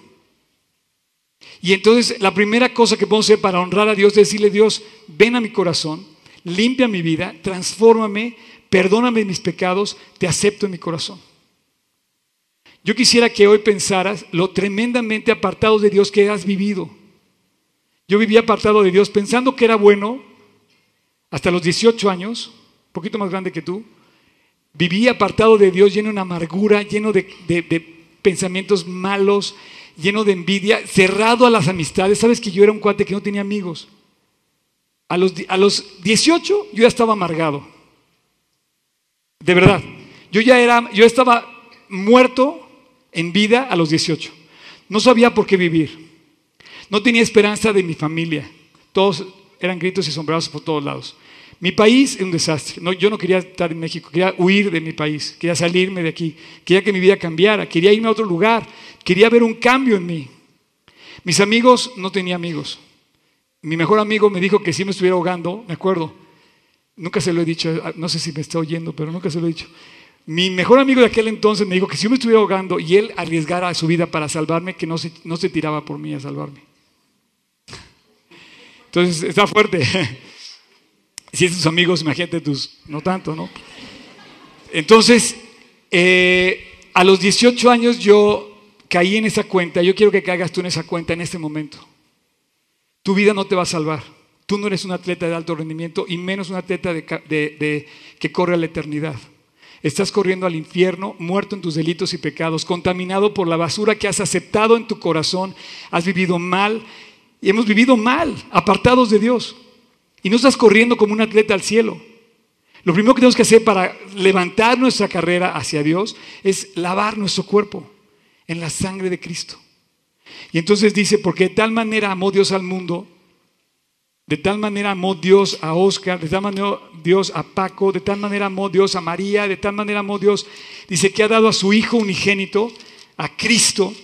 Y entonces la primera cosa que podemos hacer para honrar a Dios es decirle, Dios, ven a mi corazón, limpia mi vida, transfórmame, perdóname mis pecados, te acepto en mi corazón. Yo quisiera que hoy pensaras lo tremendamente apartado de Dios que has vivido. Yo vivía apartado de Dios pensando que era bueno hasta los 18 años, un poquito más grande que tú. Vivía apartado de Dios, lleno de amargura, lleno de, de pensamientos malos, lleno de envidia, cerrado a las amistades. Sabes que yo era un cuate que no tenía amigos. A los, a los 18 yo ya estaba amargado. De verdad. Yo ya era, yo estaba muerto en vida a los 18. No sabía por qué vivir. No tenía esperanza de mi familia. Todos eran gritos y sombreros por todos lados. Mi país es un desastre. No, yo no quería estar en México, quería huir de mi país, quería salirme de aquí, quería que mi vida cambiara, quería irme a otro lugar, quería ver un cambio en mí. Mis amigos, no tenía amigos. Mi mejor amigo me dijo que si me estuviera ahogando, me acuerdo, nunca se lo he dicho, no sé si me está oyendo, pero nunca se lo he dicho. Mi mejor amigo de aquel entonces me dijo que si yo me estuviera ahogando y él arriesgara su vida para salvarme, que no se, no se tiraba por mí a salvarme. Entonces está fuerte. Si es tus amigos, imagínate tus, no tanto, ¿no? Entonces, eh, a los 18 años yo caí en esa cuenta. Yo quiero que caigas tú en esa cuenta en este momento. Tu vida no te va a salvar. Tú no eres un atleta de alto rendimiento y menos un atleta de, que corre a la eternidad. Estás corriendo al infierno, muerto en tus delitos y pecados, contaminado por la basura que has aceptado en tu corazón. Has vivido mal y hemos vivido mal, apartados de Dios. Y no estás corriendo como un atleta al cielo. Lo primero que tenemos que hacer para levantar nuestra carrera hacia Dios es lavar nuestro cuerpo en la sangre de Cristo. Y entonces dice, porque de tal manera amó Dios al mundo, de tal manera amó Dios a Oscar, de tal manera Dios a Paco, de tal manera amó Dios a María, de tal manera amó Dios, dice que ha dado a su Hijo unigénito, a Cristo,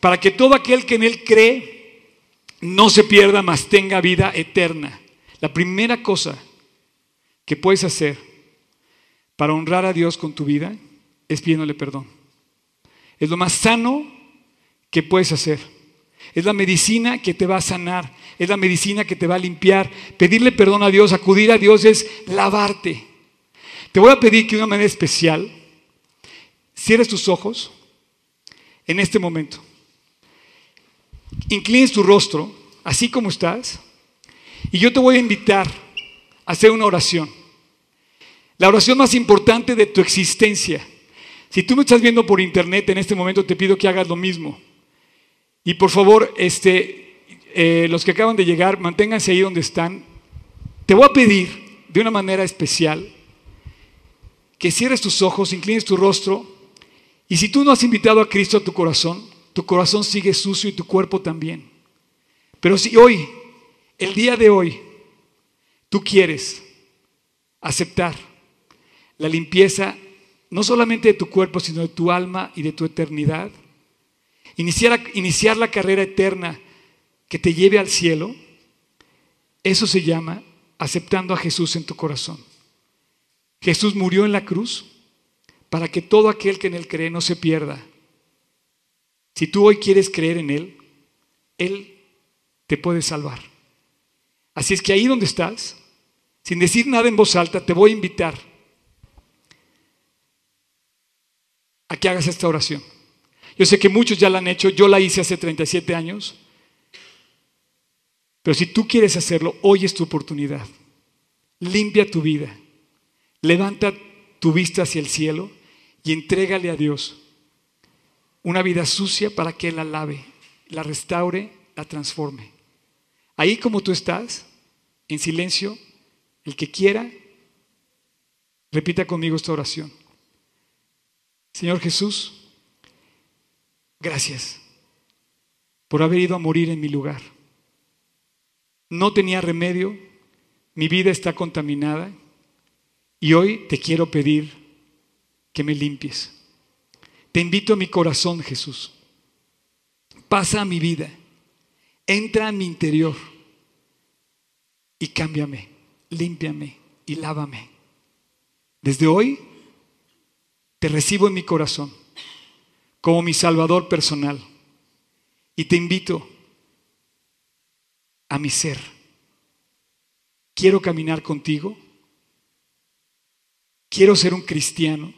para que todo aquel que en Él cree no se pierda, mas tenga vida eterna. La primera cosa que puedes hacer para honrar a Dios con tu vida es pidiéndole perdón. Es lo más sano que puedes hacer. Es la medicina que te va a sanar. Es la medicina que te va a limpiar. Pedirle perdón a Dios, acudir a Dios es lavarte. Te voy a pedir que de una manera especial cierres tus ojos en este momento. Inclines tu rostro, así como estás. Y yo te voy a invitar a hacer una oración. La oración más importante de tu existencia. Si tú me estás viendo por internet en este momento, te pido que hagas lo mismo. Y por favor, este, eh, los que acaban de llegar, manténganse ahí donde están. Te voy a pedir de una manera especial que cierres tus ojos, inclines tu rostro. Y si tú no has invitado a Cristo a tu corazón, tu corazón sigue sucio y tu cuerpo también. Pero si hoy el día de hoy tú quieres aceptar la limpieza no solamente de tu cuerpo, sino de tu alma y de tu eternidad, iniciar, la carrera eterna que te lleve al cielo, eso se llama aceptando a Jesús en tu corazón. Jesús murió en la cruz para que todo aquel que en Él cree no se pierda. Si tú hoy quieres creer en Él, Él te puede salvar. Así es que ahí donde estás, sin decir nada en voz alta, te voy a invitar a que hagas esta oración. Yo sé que muchos ya la han hecho, yo la hice hace 37 años, pero si tú quieres hacerlo, hoy es tu oportunidad. Limpia tu vida, levanta tu vista hacia el cielo y entrégale a Dios una vida sucia para que Él la lave, la restaure, la transforme. Ahí como tú estás, en silencio, el que quiera, repita conmigo esta oración. Señor Jesús, gracias por haber ido a morir en mi lugar. No tenía remedio, mi vida está contaminada y hoy te quiero pedir que me limpies. Te invito a mi corazón, Jesús. Pasa a mi vida, entra a mi interior y cámbiame, límpiame y lávame. Desde hoy te recibo en mi corazón como mi Salvador personal y te invito a mi ser. Quiero caminar contigo. Quiero ser un cristiano.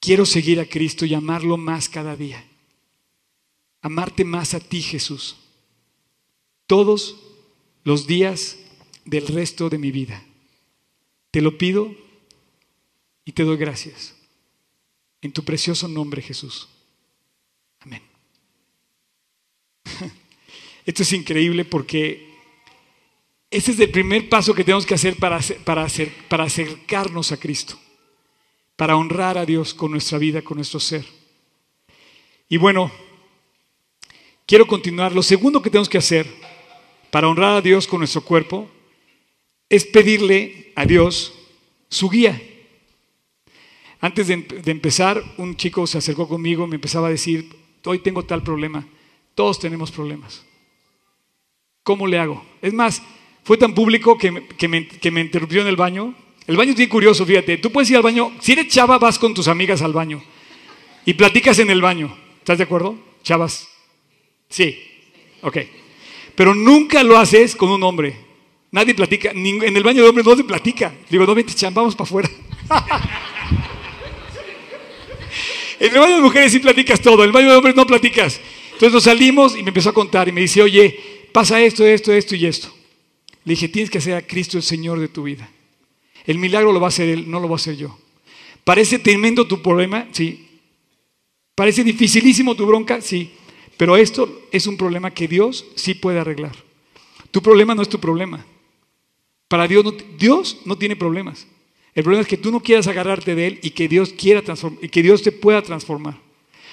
Quiero seguir a Cristo y amarlo más cada día. Amarte más a ti, Jesús. Todos los días del resto de mi vida. Te lo pido y te doy gracias. En tu precioso nombre, Jesús. Amén. Esto es increíble porque ese es el primer paso que tenemos que hacer para, para, acercarnos a Cristo, para honrar a Dios con nuestra vida, con nuestro ser. Y bueno, quiero continuar. Lo segundo que tenemos que hacer para honrar a Dios con nuestro cuerpo es pedirle a Dios su guía. Antes de, empezar, un chico se acercó conmigo, me empezaba a decir, hoy tengo tal problema, todos tenemos problemas. ¿Cómo le hago? Es más, fue tan público que, me, que me, interrumpió en el baño. El baño es bien curioso, fíjate. Tú puedes ir al baño, si eres chava, vas con tus amigas al baño y platicas en el baño. ¿Estás de acuerdo? Chavas. Sí. Ok. Pero nunca lo haces con un hombre. Nadie platica. En el baño de hombres no se platica. Digo, no vente, cham, vamos para afuera. en el baño de mujeres sí platicas todo. En el baño de hombres no platicas. Entonces nos salimos y me empezó a contar y me dice, oye, pasa esto, esto, esto y esto. Le dije, tienes que hacer a Cristo el Señor de tu vida. El milagro lo va a hacer Él, no lo va a hacer yo. ¿Parece tremendo tu problema? Sí. ¿Parece dificilísimo tu bronca? Sí. Pero esto es un problema que Dios sí puede arreglar. Tu problema no es tu problema. Para Dios no, Dios no tiene problemas. El problema es que tú no quieras agarrarte de Él y que Dios quiera que Dios te pueda transformar.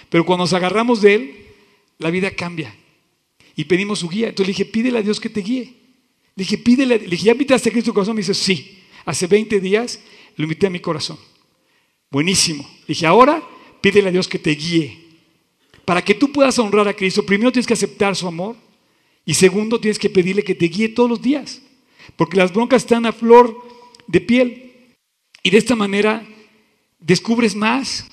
Pero cuando nos agarramos de Él, la vida cambia. Y pedimos su guía. Entonces le dije, pídele a Dios que te guíe. Le dije, pídele, le dije, ¿ya invitaste a Cristo a tu corazón? Me dice, sí. Hace 20 días lo invité a mi corazón. Buenísimo. Le dije, ahora pídele a Dios que te guíe. Para que tú puedas honrar a Cristo, primero tienes que aceptar su amor y segundo tienes que pedirle que te guíe todos los días. Porque las broncas están a flor de piel. Y de esta manera descubres más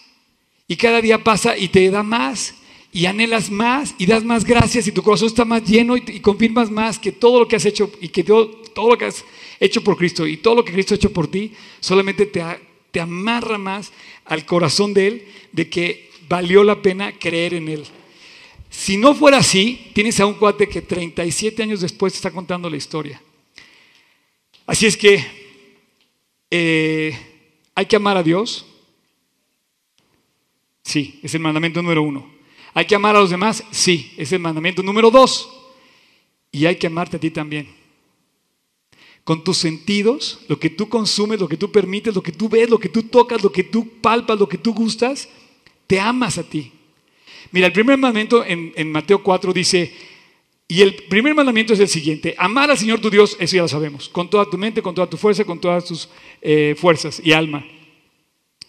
y cada día pasa y te da más y anhelas más y das más gracias y tu corazón está más lleno y, y confirmas más que todo lo que has hecho y que todo, todo, lo que has hecho por Cristo y todo lo que Cristo ha hecho por ti solamente te, te amarra más al corazón de Él de que valió la pena creer en Él. Si no fuera así, tienes a un cuate que 37 años después está contando la historia. Así es que eh, hay que amar a Dios. Sí, es el mandamiento número uno. ¿Hay que amar a los demás? Sí, es el mandamiento número dos. Y hay que amarte a ti también. Con tus sentidos, lo que tú consumes, lo que tú permites, lo que tú ves, lo que tú tocas, lo que tú palpas, lo que tú gustas, te amas a ti. Mira, el primer mandamiento en, en Mateo 4 dice, y el primer mandamiento es el siguiente, amar al Señor tu Dios, eso ya lo sabemos, con toda tu mente, con toda tu fuerza, con todas tus eh, fuerzas y alma.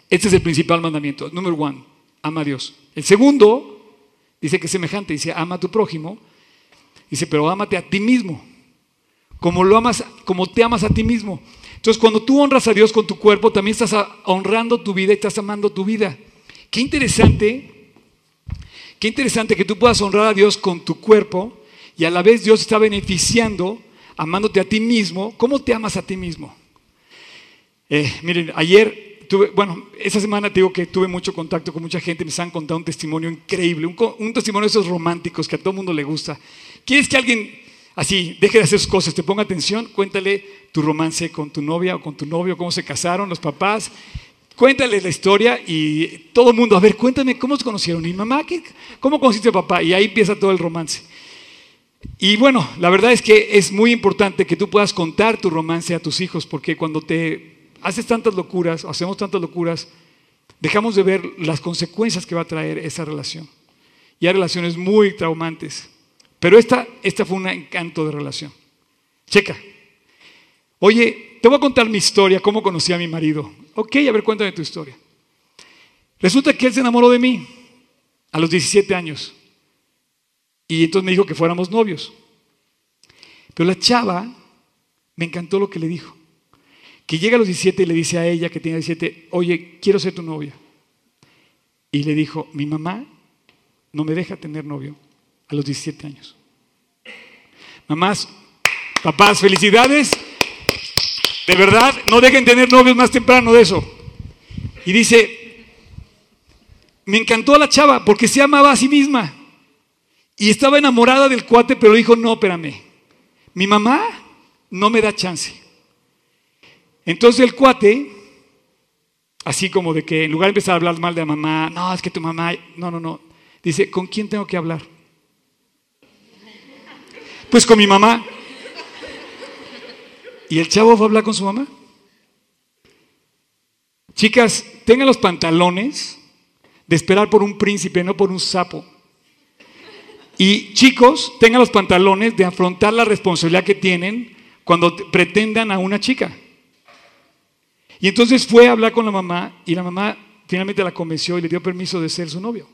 Este es el principal mandamiento, número uno, ama a Dios. El segundo dice que es semejante, dice, ama a tu prójimo, dice, pero ámate a ti mismo, como, lo amas, como te amas a ti mismo. Entonces, cuando tú honras a Dios con tu cuerpo, también estás honrando tu vida y estás amando tu vida. Qué interesante, qué interesante que tú puedas honrar a Dios con tu cuerpo y a la vez Dios está beneficiando, amándote a ti mismo. ¿Cómo te amas a ti mismo? Eh, miren, ayer tuve, bueno, esa semana te digo que tuve mucho contacto con mucha gente, me han contado un testimonio increíble, un, un testimonio de esos románticos que a todo mundo le gusta. ¿Quieres que alguien así deje de hacer sus cosas, te ponga atención? Cuéntale tu romance con tu novia o con tu novio, cómo se casaron, los papás. Cuéntale la historia y todo el mundo, a ver, cuéntame cómo se conocieron. ¿Y mamá? ¿qué, ¿Cómo conociste a papá? Y ahí empieza todo el romance. Y bueno, la verdad es que es muy importante que tú puedas contar tu romance a tus hijos, porque cuando te haces tantas locuras, hacemos tantas locuras, dejamos de ver las consecuencias que va a traer esa relación. Y hay relaciones muy traumantes. Pero esta, esta fue un encanto de relación. Checa. Oye, te voy a contar mi historia, cómo conocí a mi marido. Ok, a ver, cuéntame tu historia. Resulta que él se enamoró de mí a los 17 años. Y entonces me dijo que fuéramos novios. Pero la chava me encantó lo que le dijo. Que llega a los 17 y le dice a ella que tiene 17, oye, quiero ser tu novia. Y le dijo, mi mamá no me deja tener novio a los 17 años. Mamás, papás, felicidades. De verdad, no dejen tener novios más temprano de eso. Y dice, me encantó la chava porque se amaba a sí misma. Y estaba enamorada del cuate, pero dijo, no, espérame. Mi mamá no me da chance. Entonces el cuate así como de que en lugar de empezar a hablar mal de mamá, no, es que tu mamá, no, no, no. Dice, ¿con quién tengo que hablar? Pues con mi mamá. ¿Y el chavo va a hablar con su mamá? Chicas, tengan los pantalones de esperar por un príncipe, no por un sapo. Y chicos, tengan los pantalones de afrontar la responsabilidad que tienen cuando pretendan a una chica. Y entonces fue a hablar con la mamá y la mamá finalmente la convenció y le dio permiso de ser su novio.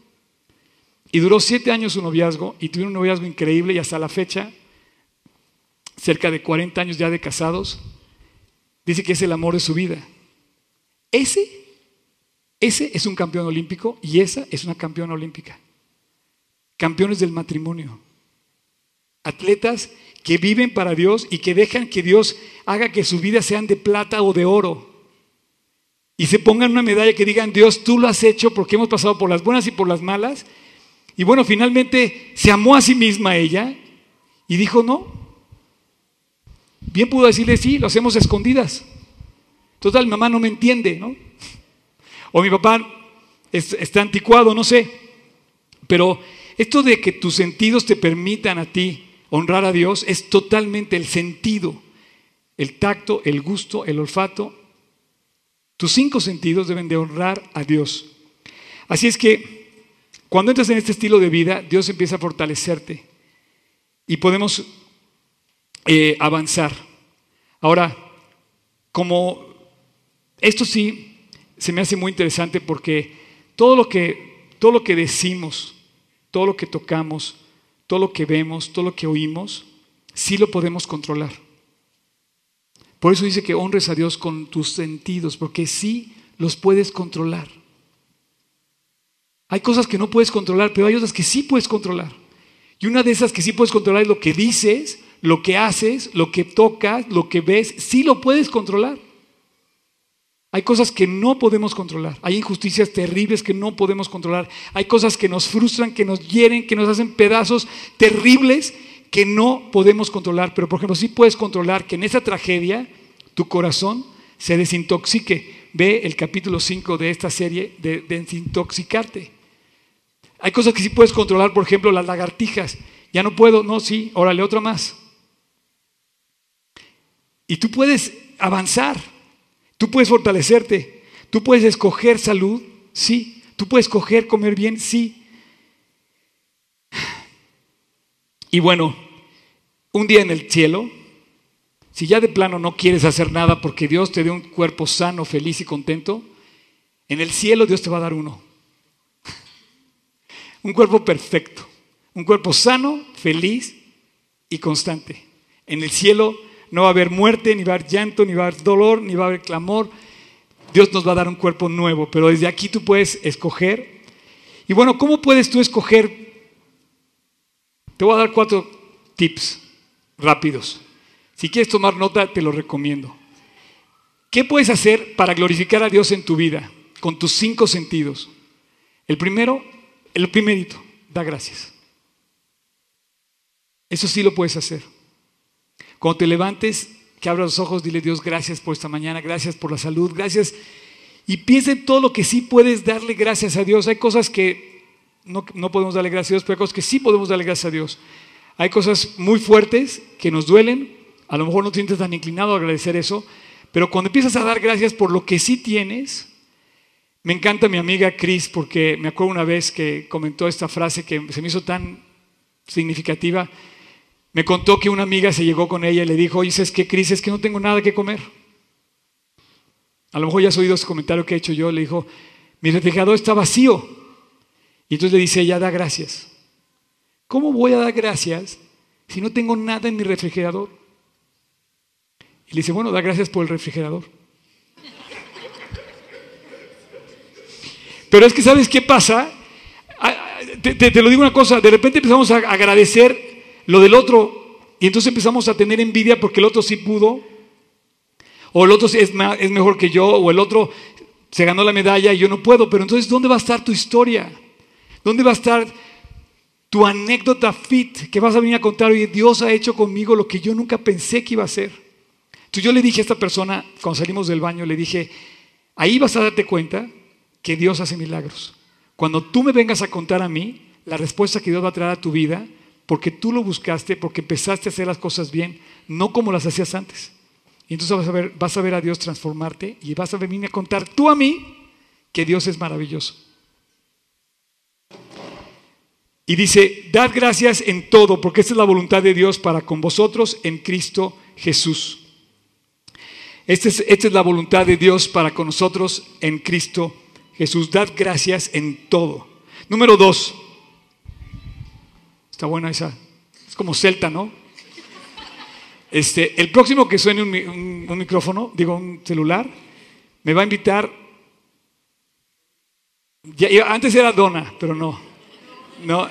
Y duró siete años su noviazgo y tuvieron un noviazgo increíble y hasta la fecha, cerca de 40 años ya de casados, dice que es el amor de su vida. Ese, ese es un campeón olímpico y esa es una campeona olímpica. Campeones del matrimonio. Atletas que viven para Dios y que dejan que Dios haga que su vida sean de plata o de oro y se pongan una medalla que digan, Dios, tú lo has hecho porque hemos pasado por las buenas y por las malas. Y bueno, finalmente se amó a sí misma ella y dijo, no. Bien pudo decirle, sí, lo hacemos escondidas. Total, mi mamá no me entiende, ¿no? O mi papá está anticuado, no sé. Pero esto de que tus sentidos te permitan a ti honrar a Dios es totalmente el sentido, el tacto, el gusto, el olfato tus cinco sentidos deben de honrar a Dios. Así es que cuando entras en este estilo de vida, Dios empieza a fortalecerte y podemos eh, avanzar. Ahora, como esto sí se me hace muy interesante porque todo lo que, todo lo que decimos, todo lo que tocamos, todo lo que vemos, todo lo que oímos, sí lo podemos controlar. Por eso dice que honres a Dios con tus sentidos, porque sí los puedes controlar. Hay cosas que no puedes controlar, pero hay otras que sí puedes controlar. Y una de esas que sí puedes controlar es lo que dices, lo que haces, lo que tocas, lo que ves, sí lo puedes controlar. Hay cosas que no podemos controlar. Hay injusticias terribles que no podemos controlar. Hay cosas que nos frustran, que nos hieren, que nos hacen pedazos terribles que no podemos controlar, pero por ejemplo sí puedes controlar que en esa tragedia tu corazón se desintoxique. Ve el capítulo 5 de esta serie de, desintoxicarte. Hay cosas que sí puedes controlar, por ejemplo las lagartijas. Ya no puedo, no, sí, órale, otra más. Y tú puedes avanzar, tú puedes fortalecerte, tú puedes escoger salud, sí, tú puedes escoger comer bien, sí. Y bueno, un día en el cielo, si ya de plano no quieres hacer nada porque Dios te dio un cuerpo sano, feliz y contento, en el cielo Dios te va a dar uno. Un cuerpo perfecto, un cuerpo sano, feliz y constante. En el cielo no va a haber muerte, ni va a haber llanto, ni va a haber dolor, ni va a haber clamor. Dios nos va a dar un cuerpo nuevo, pero desde aquí tú puedes escoger. Y bueno, ¿cómo puedes tú escoger? Te voy a dar cuatro tips rápidos. Si quieres tomar nota, te lo recomiendo. ¿Qué puedes hacer para glorificar a Dios en tu vida con tus cinco sentidos? El primero, el primerito, da gracias. Eso sí lo puedes hacer. Cuando te levantes, que abras los ojos, dile Dios, gracias por esta mañana, gracias por la salud, gracias. Y piensa en todo lo que sí puedes darle gracias a Dios. Hay cosas que no, no podemos darle gracias a Dios, pero hay cosas que sí podemos darle gracias a Dios. Hay cosas muy fuertes que nos duelen, a lo mejor no te sientes tan inclinado a agradecer eso, pero cuando empiezas a dar gracias por lo que sí tienes, me encanta mi amiga Cris porque me acuerdo una vez que comentó esta frase que se me hizo tan significativa. Me contó que una amiga se llegó con ella y le dijo, oye, ¿sabes qué, Cris? Es que no tengo nada que comer. A lo mejor ya has oído ese comentario que he hecho yo. Le dijo, mi refrigerador está vacío. Y entonces le dice ella, da gracias. ¿Cómo voy a dar gracias si no tengo nada en mi refrigerador? Y le dice, bueno, da gracias por el refrigerador. Pero es que, ¿sabes qué pasa? Ah, te, lo digo una cosa, de repente empezamos a agradecer lo del otro y entonces empezamos a tener envidia porque el otro sí pudo, o el otro es, es mejor que yo, o el otro se ganó la medalla y yo no puedo, pero entonces ¿dónde va a estar tu historia? ¿Dónde va a estar tu anécdota fit que vas a venir a contar, oye, Dios ha hecho conmigo lo que yo nunca pensé que iba a hacer. Entonces yo le dije a esta persona, cuando salimos del baño, le dije, Ahí vas a darte cuenta que Dios hace milagros. Cuando tú me vengas a contar a mí la respuesta que Dios va a traer a tu vida, porque tú lo buscaste, porque empezaste a hacer las cosas bien, no como las hacías antes. Y entonces vas a ver, vas a, ver a Dios transformarte y vas a venirme a contar tú a mí que Dios es maravilloso. Y dice, dad gracias en todo, porque esta es la voluntad de Dios para con vosotros en Cristo Jesús. Esta es, esta es la voluntad de Dios para con nosotros en Cristo Jesús. Dad gracias en todo. Número dos. Está buena esa. Es como celta, ¿no? Este, el próximo que suene un, micrófono, digo un celular, me va a invitar. Antes era Dona, pero no. No.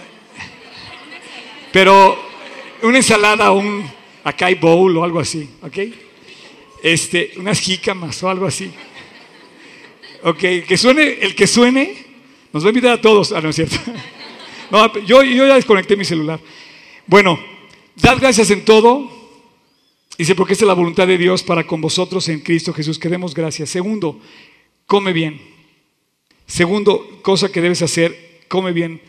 Pero una ensalada, un acai bowl o algo así, ¿ok? Este, unas jícamas o algo así. Ok, que suene, el que suene, nos va a invitar a todos. Ah, no es cierto. No, yo, yo ya desconecté mi celular. Bueno, dad gracias en todo. Dice, porque esta es la voluntad de Dios para con vosotros en Cristo Jesús, que demos gracias. Segundo, come bien. Segundo, cosa que debes hacer, come bien.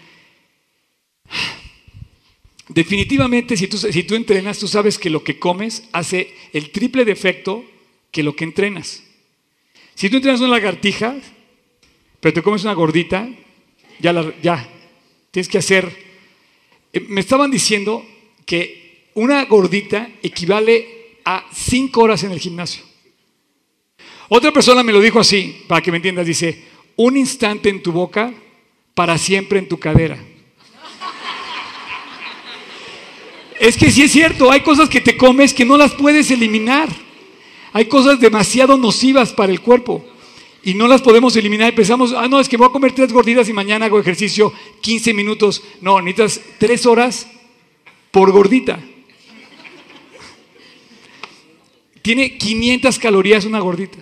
Definitivamente, si tú, si tú entrenas, tú sabes que lo que comes hace el triple de efecto que lo que entrenas. Si tú entrenas una lagartija, pero te comes una gordita, ya, ya tienes que hacer. Eh, me estaban diciendo que una gordita equivale a cinco horas en el gimnasio. Otra persona me lo dijo así, para que me entiendas, dice, un instante en tu boca, para siempre en tu cadera. Es que sí es cierto, hay cosas que te comes que no las puedes eliminar. Hay cosas demasiado nocivas para el cuerpo y no las podemos eliminar. Y pensamos, ah, no, es que voy a comer tres gorditas y mañana hago ejercicio 15 minutos. No, necesitas tres horas por gordita. Tiene 500 calorías una gordita.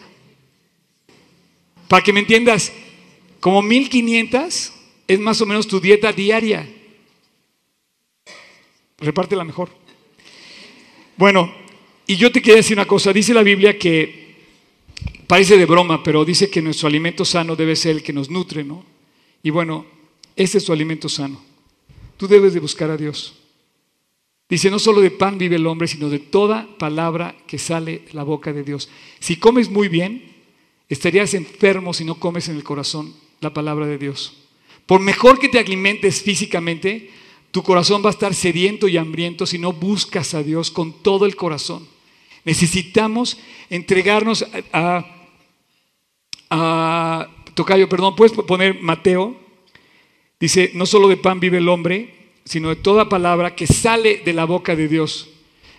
Para que me entiendas, como 1500 es más o menos tu dieta diaria reparte la mejor. Bueno, y yo te quería decir una cosa, dice la Biblia que parece de broma, pero dice que nuestro alimento sano debe ser el que nos nutre, ¿no? Y bueno, ese es tu alimento sano. Tú debes de buscar a Dios. Dice, no solo de pan vive el hombre, sino de toda palabra que sale de la boca de Dios. Si comes muy bien, estarías enfermo si no comes en el corazón la palabra de Dios. Por mejor que te alimentes físicamente, tu corazón va a estar sediento y hambriento si no buscas a Dios con todo el corazón. Necesitamos entregarnos a, a, Tocayo, perdón, puedes poner Mateo. Dice, no solo de pan vive el hombre, sino de toda palabra que sale de la boca de Dios.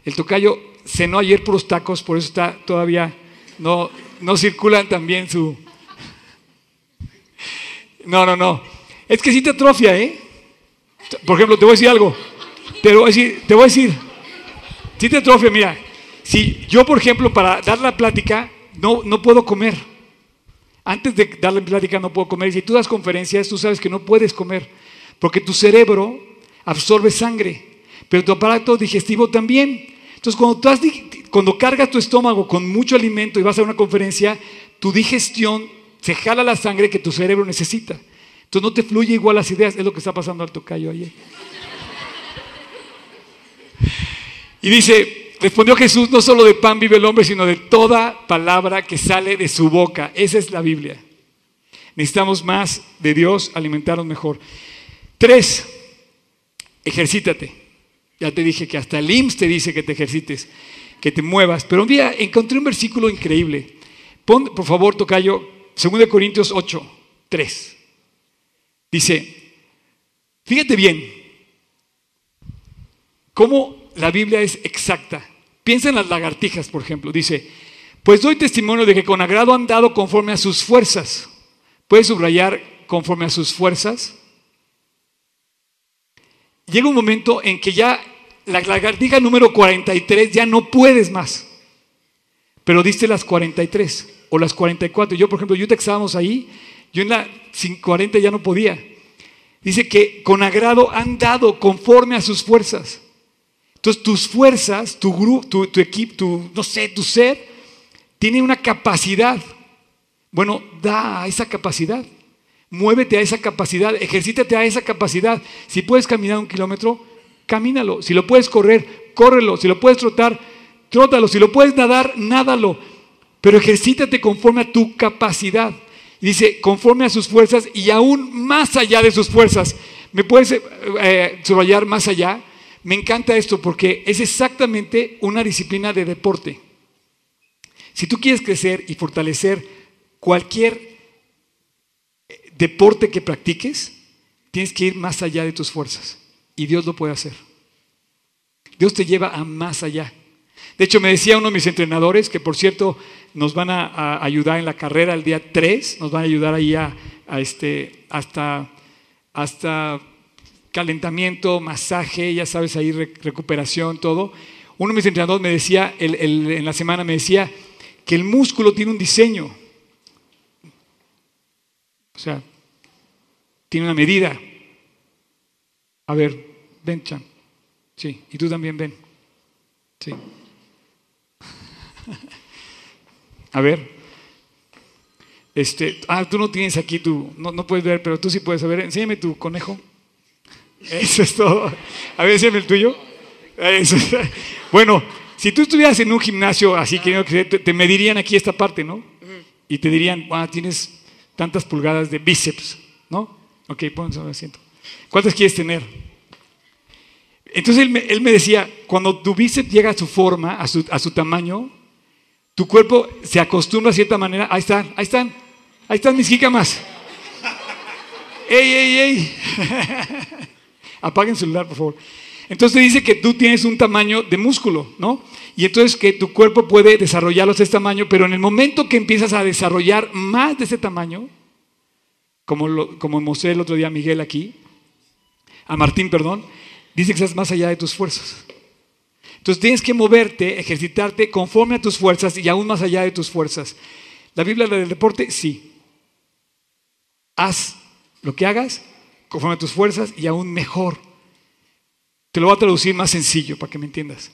El Tocayo cenó ayer por los tacos, por eso está todavía, no, no circulan también su... No, no, no. Es que sí te atrofia, ¿eh? Por ejemplo, te voy a decir algo. Te voy a decir, te voy a decir. Si te atrofia, mira, si yo, por ejemplo, para dar la plática, no, no puedo comer. Antes de dar la plática no puedo comer. Y si tú das conferencias, tú sabes que no puedes comer. Porque tu cerebro absorbe sangre. Pero tu aparato digestivo también. Entonces, cuando, tú cargas tu estómago con mucho alimento y vas a una conferencia, tu digestión se jala la sangre que tu cerebro necesita. Entonces no te fluye igual las ideas, es lo que está pasando al tocayo ayer. Y dice, respondió Jesús, no solo de pan vive el hombre, sino de toda palabra que sale de su boca. Esa es la Biblia. Necesitamos más de Dios, alimentarnos mejor. Tres, ejercítate. Ya te dije que hasta el IMSS te dice que te ejercites, que te muevas. Pero un día encontré un versículo increíble. Pon, por favor, Tocayo, 2 Corintios 8, 3. Dice, fíjate bien, cómo la Biblia es exacta. Piensa en las lagartijas, por ejemplo. Dice, pues doy testimonio de que con agrado han dado conforme a sus fuerzas. ¿Puedes subrayar conforme a sus fuerzas? Llega un momento en que ya la lagartija número 43 ya no puedes más. Pero diste las 43 o las 44. Yo, por ejemplo, yo te estábamos ahí yo en la 40 ya no podía. Dice que con agrado han dado conforme a sus fuerzas. Entonces tus fuerzas, tu grupo, tu, equipo, tu, no sé, tu ser, tiene una capacidad Bueno, da a esa capacidad. Muévete a esa capacidad, ejercítate a esa capacidad. Si puedes caminar un kilómetro, camínalo. Si lo puedes correr, córrelo. Si lo puedes trotar, trótalo. Si lo puedes nadar, nádalo. Pero ejercítate conforme a tu capacidad. dice, conforme a sus fuerzas y aún más allá de sus fuerzas. ¿Me puedes eh, eh, subrayar más allá? Me encanta esto porque es exactamente una disciplina de deporte. Si tú quieres crecer y fortalecer cualquier deporte que practiques, tienes que ir más allá de tus fuerzas. Y Dios lo puede hacer. Dios te lleva a más allá. De hecho, me decía uno de mis entrenadores, que por cierto nos van a, ayudar en la carrera el día 3, nos van a ayudar ahí a, este, hasta, hasta calentamiento, masaje, ya sabes, ahí recuperación, todo. Uno de mis entrenadores me decía, en la semana me decía, que el músculo tiene un diseño. O sea, tiene una medida. A ver, ven, Chan. Sí, y tú también ven. Sí. A ver. Este, ah, tú no tienes aquí tu, no, no puedes ver, pero tú sí puedes. A ver, enséñame tu conejo. Eso es todo. A ver, el tuyo. Bueno, si tú estuvieras en un gimnasio así, que te medirían aquí esta parte, ¿no? Y te dirían, ah, tienes tantas pulgadas de bíceps, ¿no? Ok, pónganse al asiento. ¿Cuántas quieres tener? Entonces él me, decía, cuando tu bíceps llega a su forma, a su, a su tamaño, tu cuerpo se acostumbra a cierta manera. Ahí están, ahí están, ahí están mis jícamas. ¡Ey, ey, ey! Apaguen el celular, por favor. Entonces dice que tú tienes un tamaño de músculo, ¿no? Y entonces que tu cuerpo puede desarrollarlos de este tamaño, pero en el momento que empiezas a desarrollar más de ese tamaño, como, lo, como mostré el otro día a Miguel aquí, a Martín, perdón, dice que estás más allá de tus fuerzas. Entonces tienes que moverte, ejercitarte conforme a tus fuerzas y aún más allá de tus fuerzas. ¿La Biblia del deporte? Sí. Haz lo que hagas conforme a tus fuerzas y aún mejor. Te lo voy a traducir más sencillo para que me entiendas.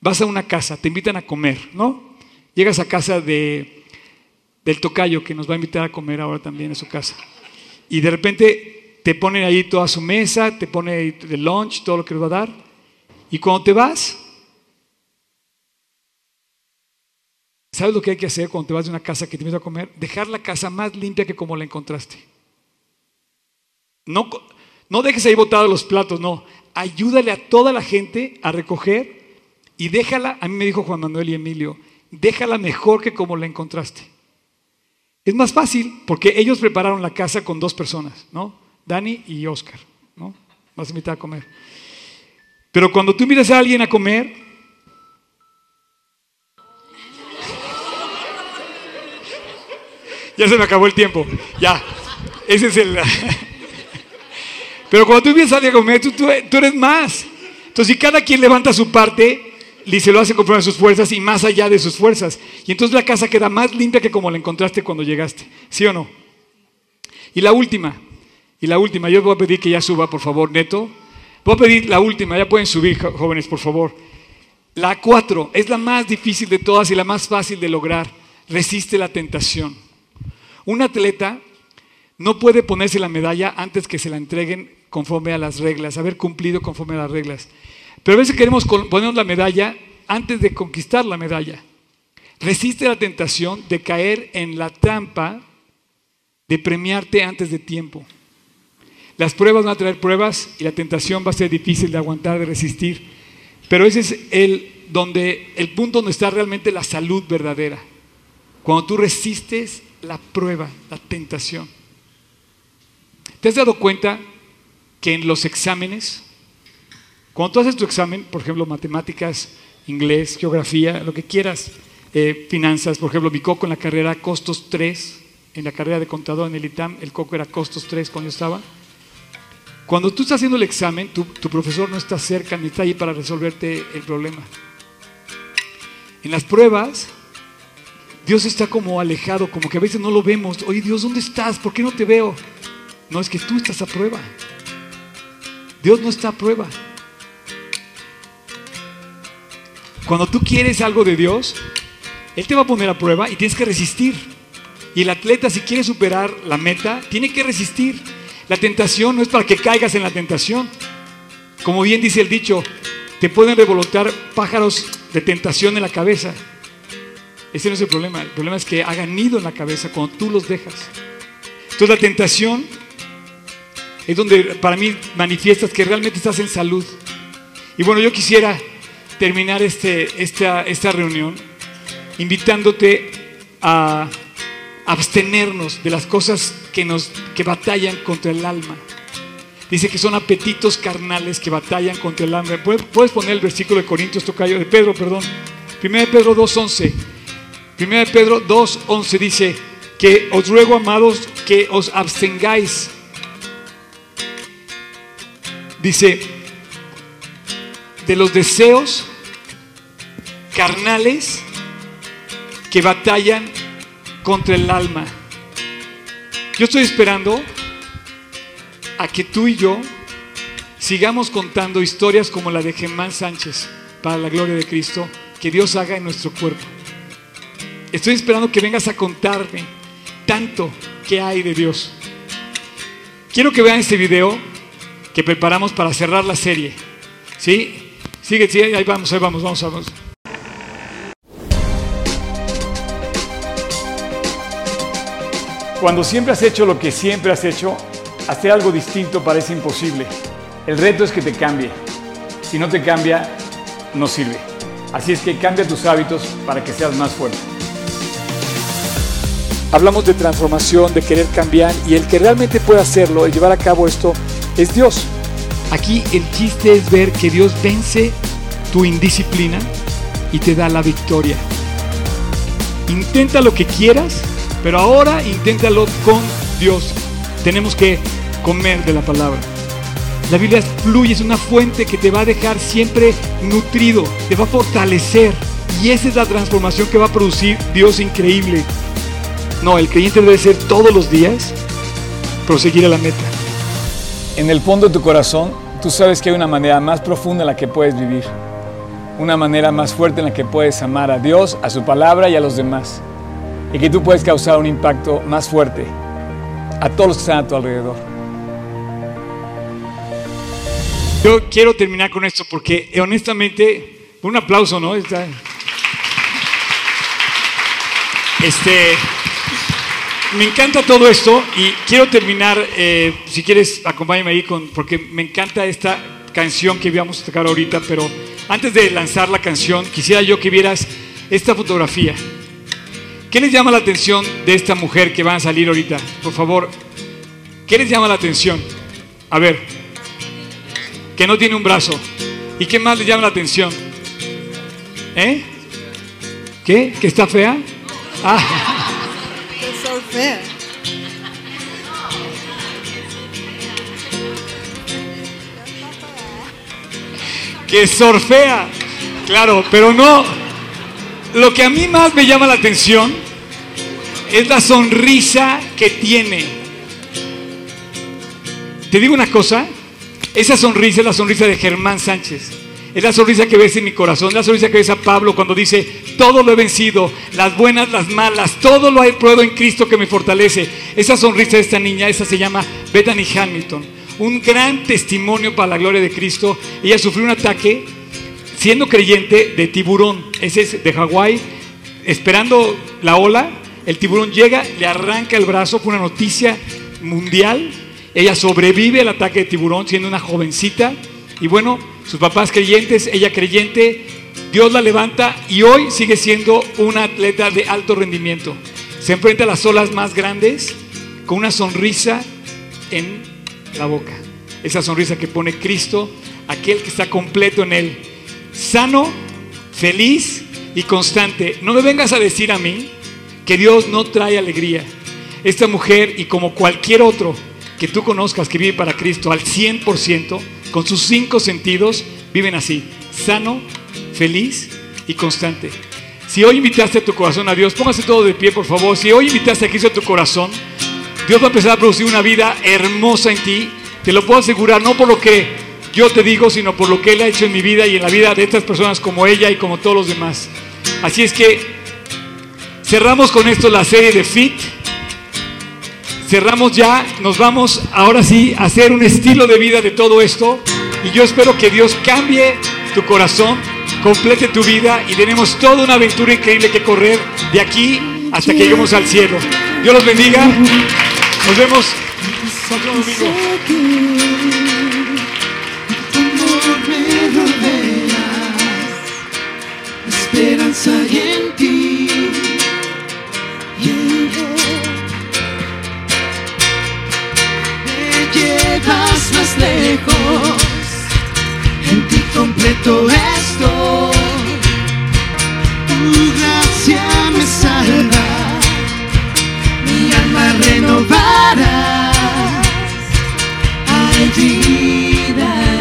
Vas a una casa, te invitan a comer, ¿no? Llegas a casa de, del tocayo que nos va a invitar a comer ahora también a su casa. Y de repente te ponen ahí toda su mesa, te pone el lunch, todo lo que les va a dar. Y cuando te vas, ¿sabes lo que hay que hacer cuando te vas de una casa que te invitan a comer? Dejar la casa más limpia que como la encontraste. No, no dejes ahí botados los platos, no ayúdale a toda la gente a recoger y déjala, a mí me dijo Juan Manuel y Emilio, déjala mejor que como la encontraste. Es más fácil porque ellos prepararon la casa con dos personas, ¿no? Dani y Oscar, ¿no? Vas a invitar a comer. Pero cuando tú miras a alguien a comer, ya se me acabó el tiempo, ya, ese es el... Pero cuando tú vienes a comer, tú, tú, eres más. Entonces, si cada quien levanta su parte, y se lo hace conforme a sus fuerzas y más allá de sus fuerzas. Y entonces la casa queda más limpia que como la encontraste cuando llegaste. ¿Sí o no? Y la última, y la última, yo voy a pedir que ya suba, por favor, Neto. Voy a pedir la última, ya pueden subir, jóvenes, por favor. La cuatro es la más difícil de todas y la más fácil de lograr. Resiste la tentación. Un atleta no puede ponerse la medalla antes que se la entreguen conforme a las reglas, haber cumplido conforme a las reglas. Pero a veces queremos ponernos la medalla antes de conquistar la medalla. Resiste la tentación de caer en la trampa de premiarte antes de tiempo. Las pruebas van a traer pruebas y la tentación va a ser difícil de aguantar, de resistir. Pero ese es el, donde, el punto donde está realmente la salud verdadera. Cuando tú resistes la prueba, la tentación. ¿Te has dado cuenta que en los exámenes, cuando tú haces tu examen, por ejemplo, matemáticas, inglés, geografía, lo que quieras, eh, finanzas, por ejemplo, mi coco en la carrera costos 3, en la carrera de contador en el ITAM, el coco era costos 3 cuando yo estaba. Cuando tú estás haciendo el examen, tu, profesor no está cerca ni está ahí para resolverte el problema. En las pruebas, Dios está como alejado, como que a veces no lo vemos. Oye Dios, ¿dónde estás? ¿Por qué no te veo? No, es que tú estás a prueba. Dios no está a prueba. Cuando tú quieres algo de Dios, Él te va a poner a prueba y tienes que resistir. Y el atleta, si quiere superar la meta, tiene que resistir. La tentación no es para que caigas en la tentación. Como bien dice el dicho, te pueden revolotar pájaros de tentación en la cabeza. Ese no es el problema. El problema es que hagan nido en la cabeza cuando tú los dejas. Entonces la tentación es donde para mí manifiestas que realmente estás en salud. Y bueno, yo quisiera terminar este, esta, esta reunión invitándote a abstenernos de las cosas que nos que batallan contra el alma. Dice que son apetitos carnales que batallan contra el alma. Puedes poner el versículo de Corintios tocayo de Pedro, perdón. 1 de Pedro 2:11. 1 de Pedro 2:11 dice que os ruego amados que os abstengáis. Dice de los deseos carnales que batallan contra el alma. Yo estoy esperando a que tú y yo sigamos contando historias como la de Germán Sánchez para la gloria de Cristo, que Dios haga en nuestro cuerpo. Estoy esperando que vengas a contarme tanto que hay de Dios. Quiero que vean este video que preparamos para cerrar la serie. ¿Sí? Sigue, sigue, ahí vamos, ahí vamos, vamos, vamos. Cuando siempre has hecho lo que siempre has hecho, hacer algo distinto parece imposible. El reto es que te cambie. Si no te cambia, no sirve. Así es que cambia tus hábitos para que seas más fuerte. Hablamos de transformación, de querer cambiar y el que realmente puede hacerlo y llevar a cabo esto es Dios. Aquí el chiste es ver que Dios vence tu indisciplina y te da la victoria. Intenta lo que quieras pero ahora inténtalo con Dios. Tenemos que comer de la palabra. La Biblia fluye, es una fuente que te va a dejar siempre nutrido, te va a fortalecer. Y esa es la transformación que va a producir Dios increíble. No, el creyente debe ser todos los días proseguir a la meta. En el fondo de tu corazón, tú sabes que hay una manera más profunda en la que puedes vivir. Una manera más fuerte en la que puedes amar a Dios, a su palabra y a los demás y que tú puedes causar un impacto más fuerte a todos los que están a tu alrededor. Yo quiero terminar con esto porque honestamente, un aplauso, ¿no? Este, me encanta todo esto y quiero terminar, eh, si quieres, acompáñame ahí con, porque me encanta esta canción que íbamos a tocar ahorita, pero antes de lanzar la canción, quisiera yo que vieras esta fotografía. ¿Qué les llama la atención de esta mujer que va a salir ahorita? Por favor, ¿qué les llama la atención? A ver, que no tiene un brazo. ¿Y qué más les llama la atención? ¿Eh? ¿Qué? ¿Que está fea? Ah. Que sorfea. Claro, pero no lo que a mí más me llama la atención es la sonrisa que tiene. Te digo una cosa, esa sonrisa es la sonrisa de Germán Sánchez. Es la sonrisa que ves en mi corazón, la sonrisa que ves a Pablo cuando dice, todo lo he vencido, las buenas, las malas, todo lo he probado en Cristo que me fortalece. Esa sonrisa de esta niña, esa se llama Bethany Hamilton. Un gran testimonio para la gloria de Cristo. Ella sufrió un ataque siendo creyente de tiburón, ese es de Hawái, esperando la ola, el tiburón llega, le arranca el brazo, fue una noticia mundial, ella sobrevive al ataque de tiburón siendo una jovencita y bueno, sus papás creyentes, ella creyente, Dios la levanta y hoy sigue siendo una atleta de alto rendimiento. Se enfrenta a las olas más grandes con una sonrisa en la boca. Esa sonrisa que pone Cristo, aquel que está completo en él sano, feliz y constante. No me vengas a decir a mí que Dios no trae alegría. Esta mujer y como cualquier otro que tú conozcas que vive para Cristo al 100%, con sus cinco sentidos, viven así, sano, feliz y constante. Si hoy invitaste a tu corazón a Dios, póngase todo de pie, por favor. Si hoy invitaste a Cristo a tu corazón, Dios va a empezar a producir una vida hermosa en ti. Te lo puedo asegurar, no por lo que yo te digo, sino por lo que Él ha hecho en mi vida y en la vida de estas personas como ella y como todos los demás. Así es que cerramos con esto la serie de Fit cerramos ya, nos vamos ahora sí a hacer un estilo de vida de todo esto y yo espero que Dios cambie tu corazón, complete tu vida y tenemos toda una aventura increíble que correr de aquí hasta que lleguemos al cielo. Dios los bendiga. Nos vemos otro domingo. esperanza en llevas más lejos, en ti completo estoy. Tu gracia me salva, mi alma renovarás. Hay vida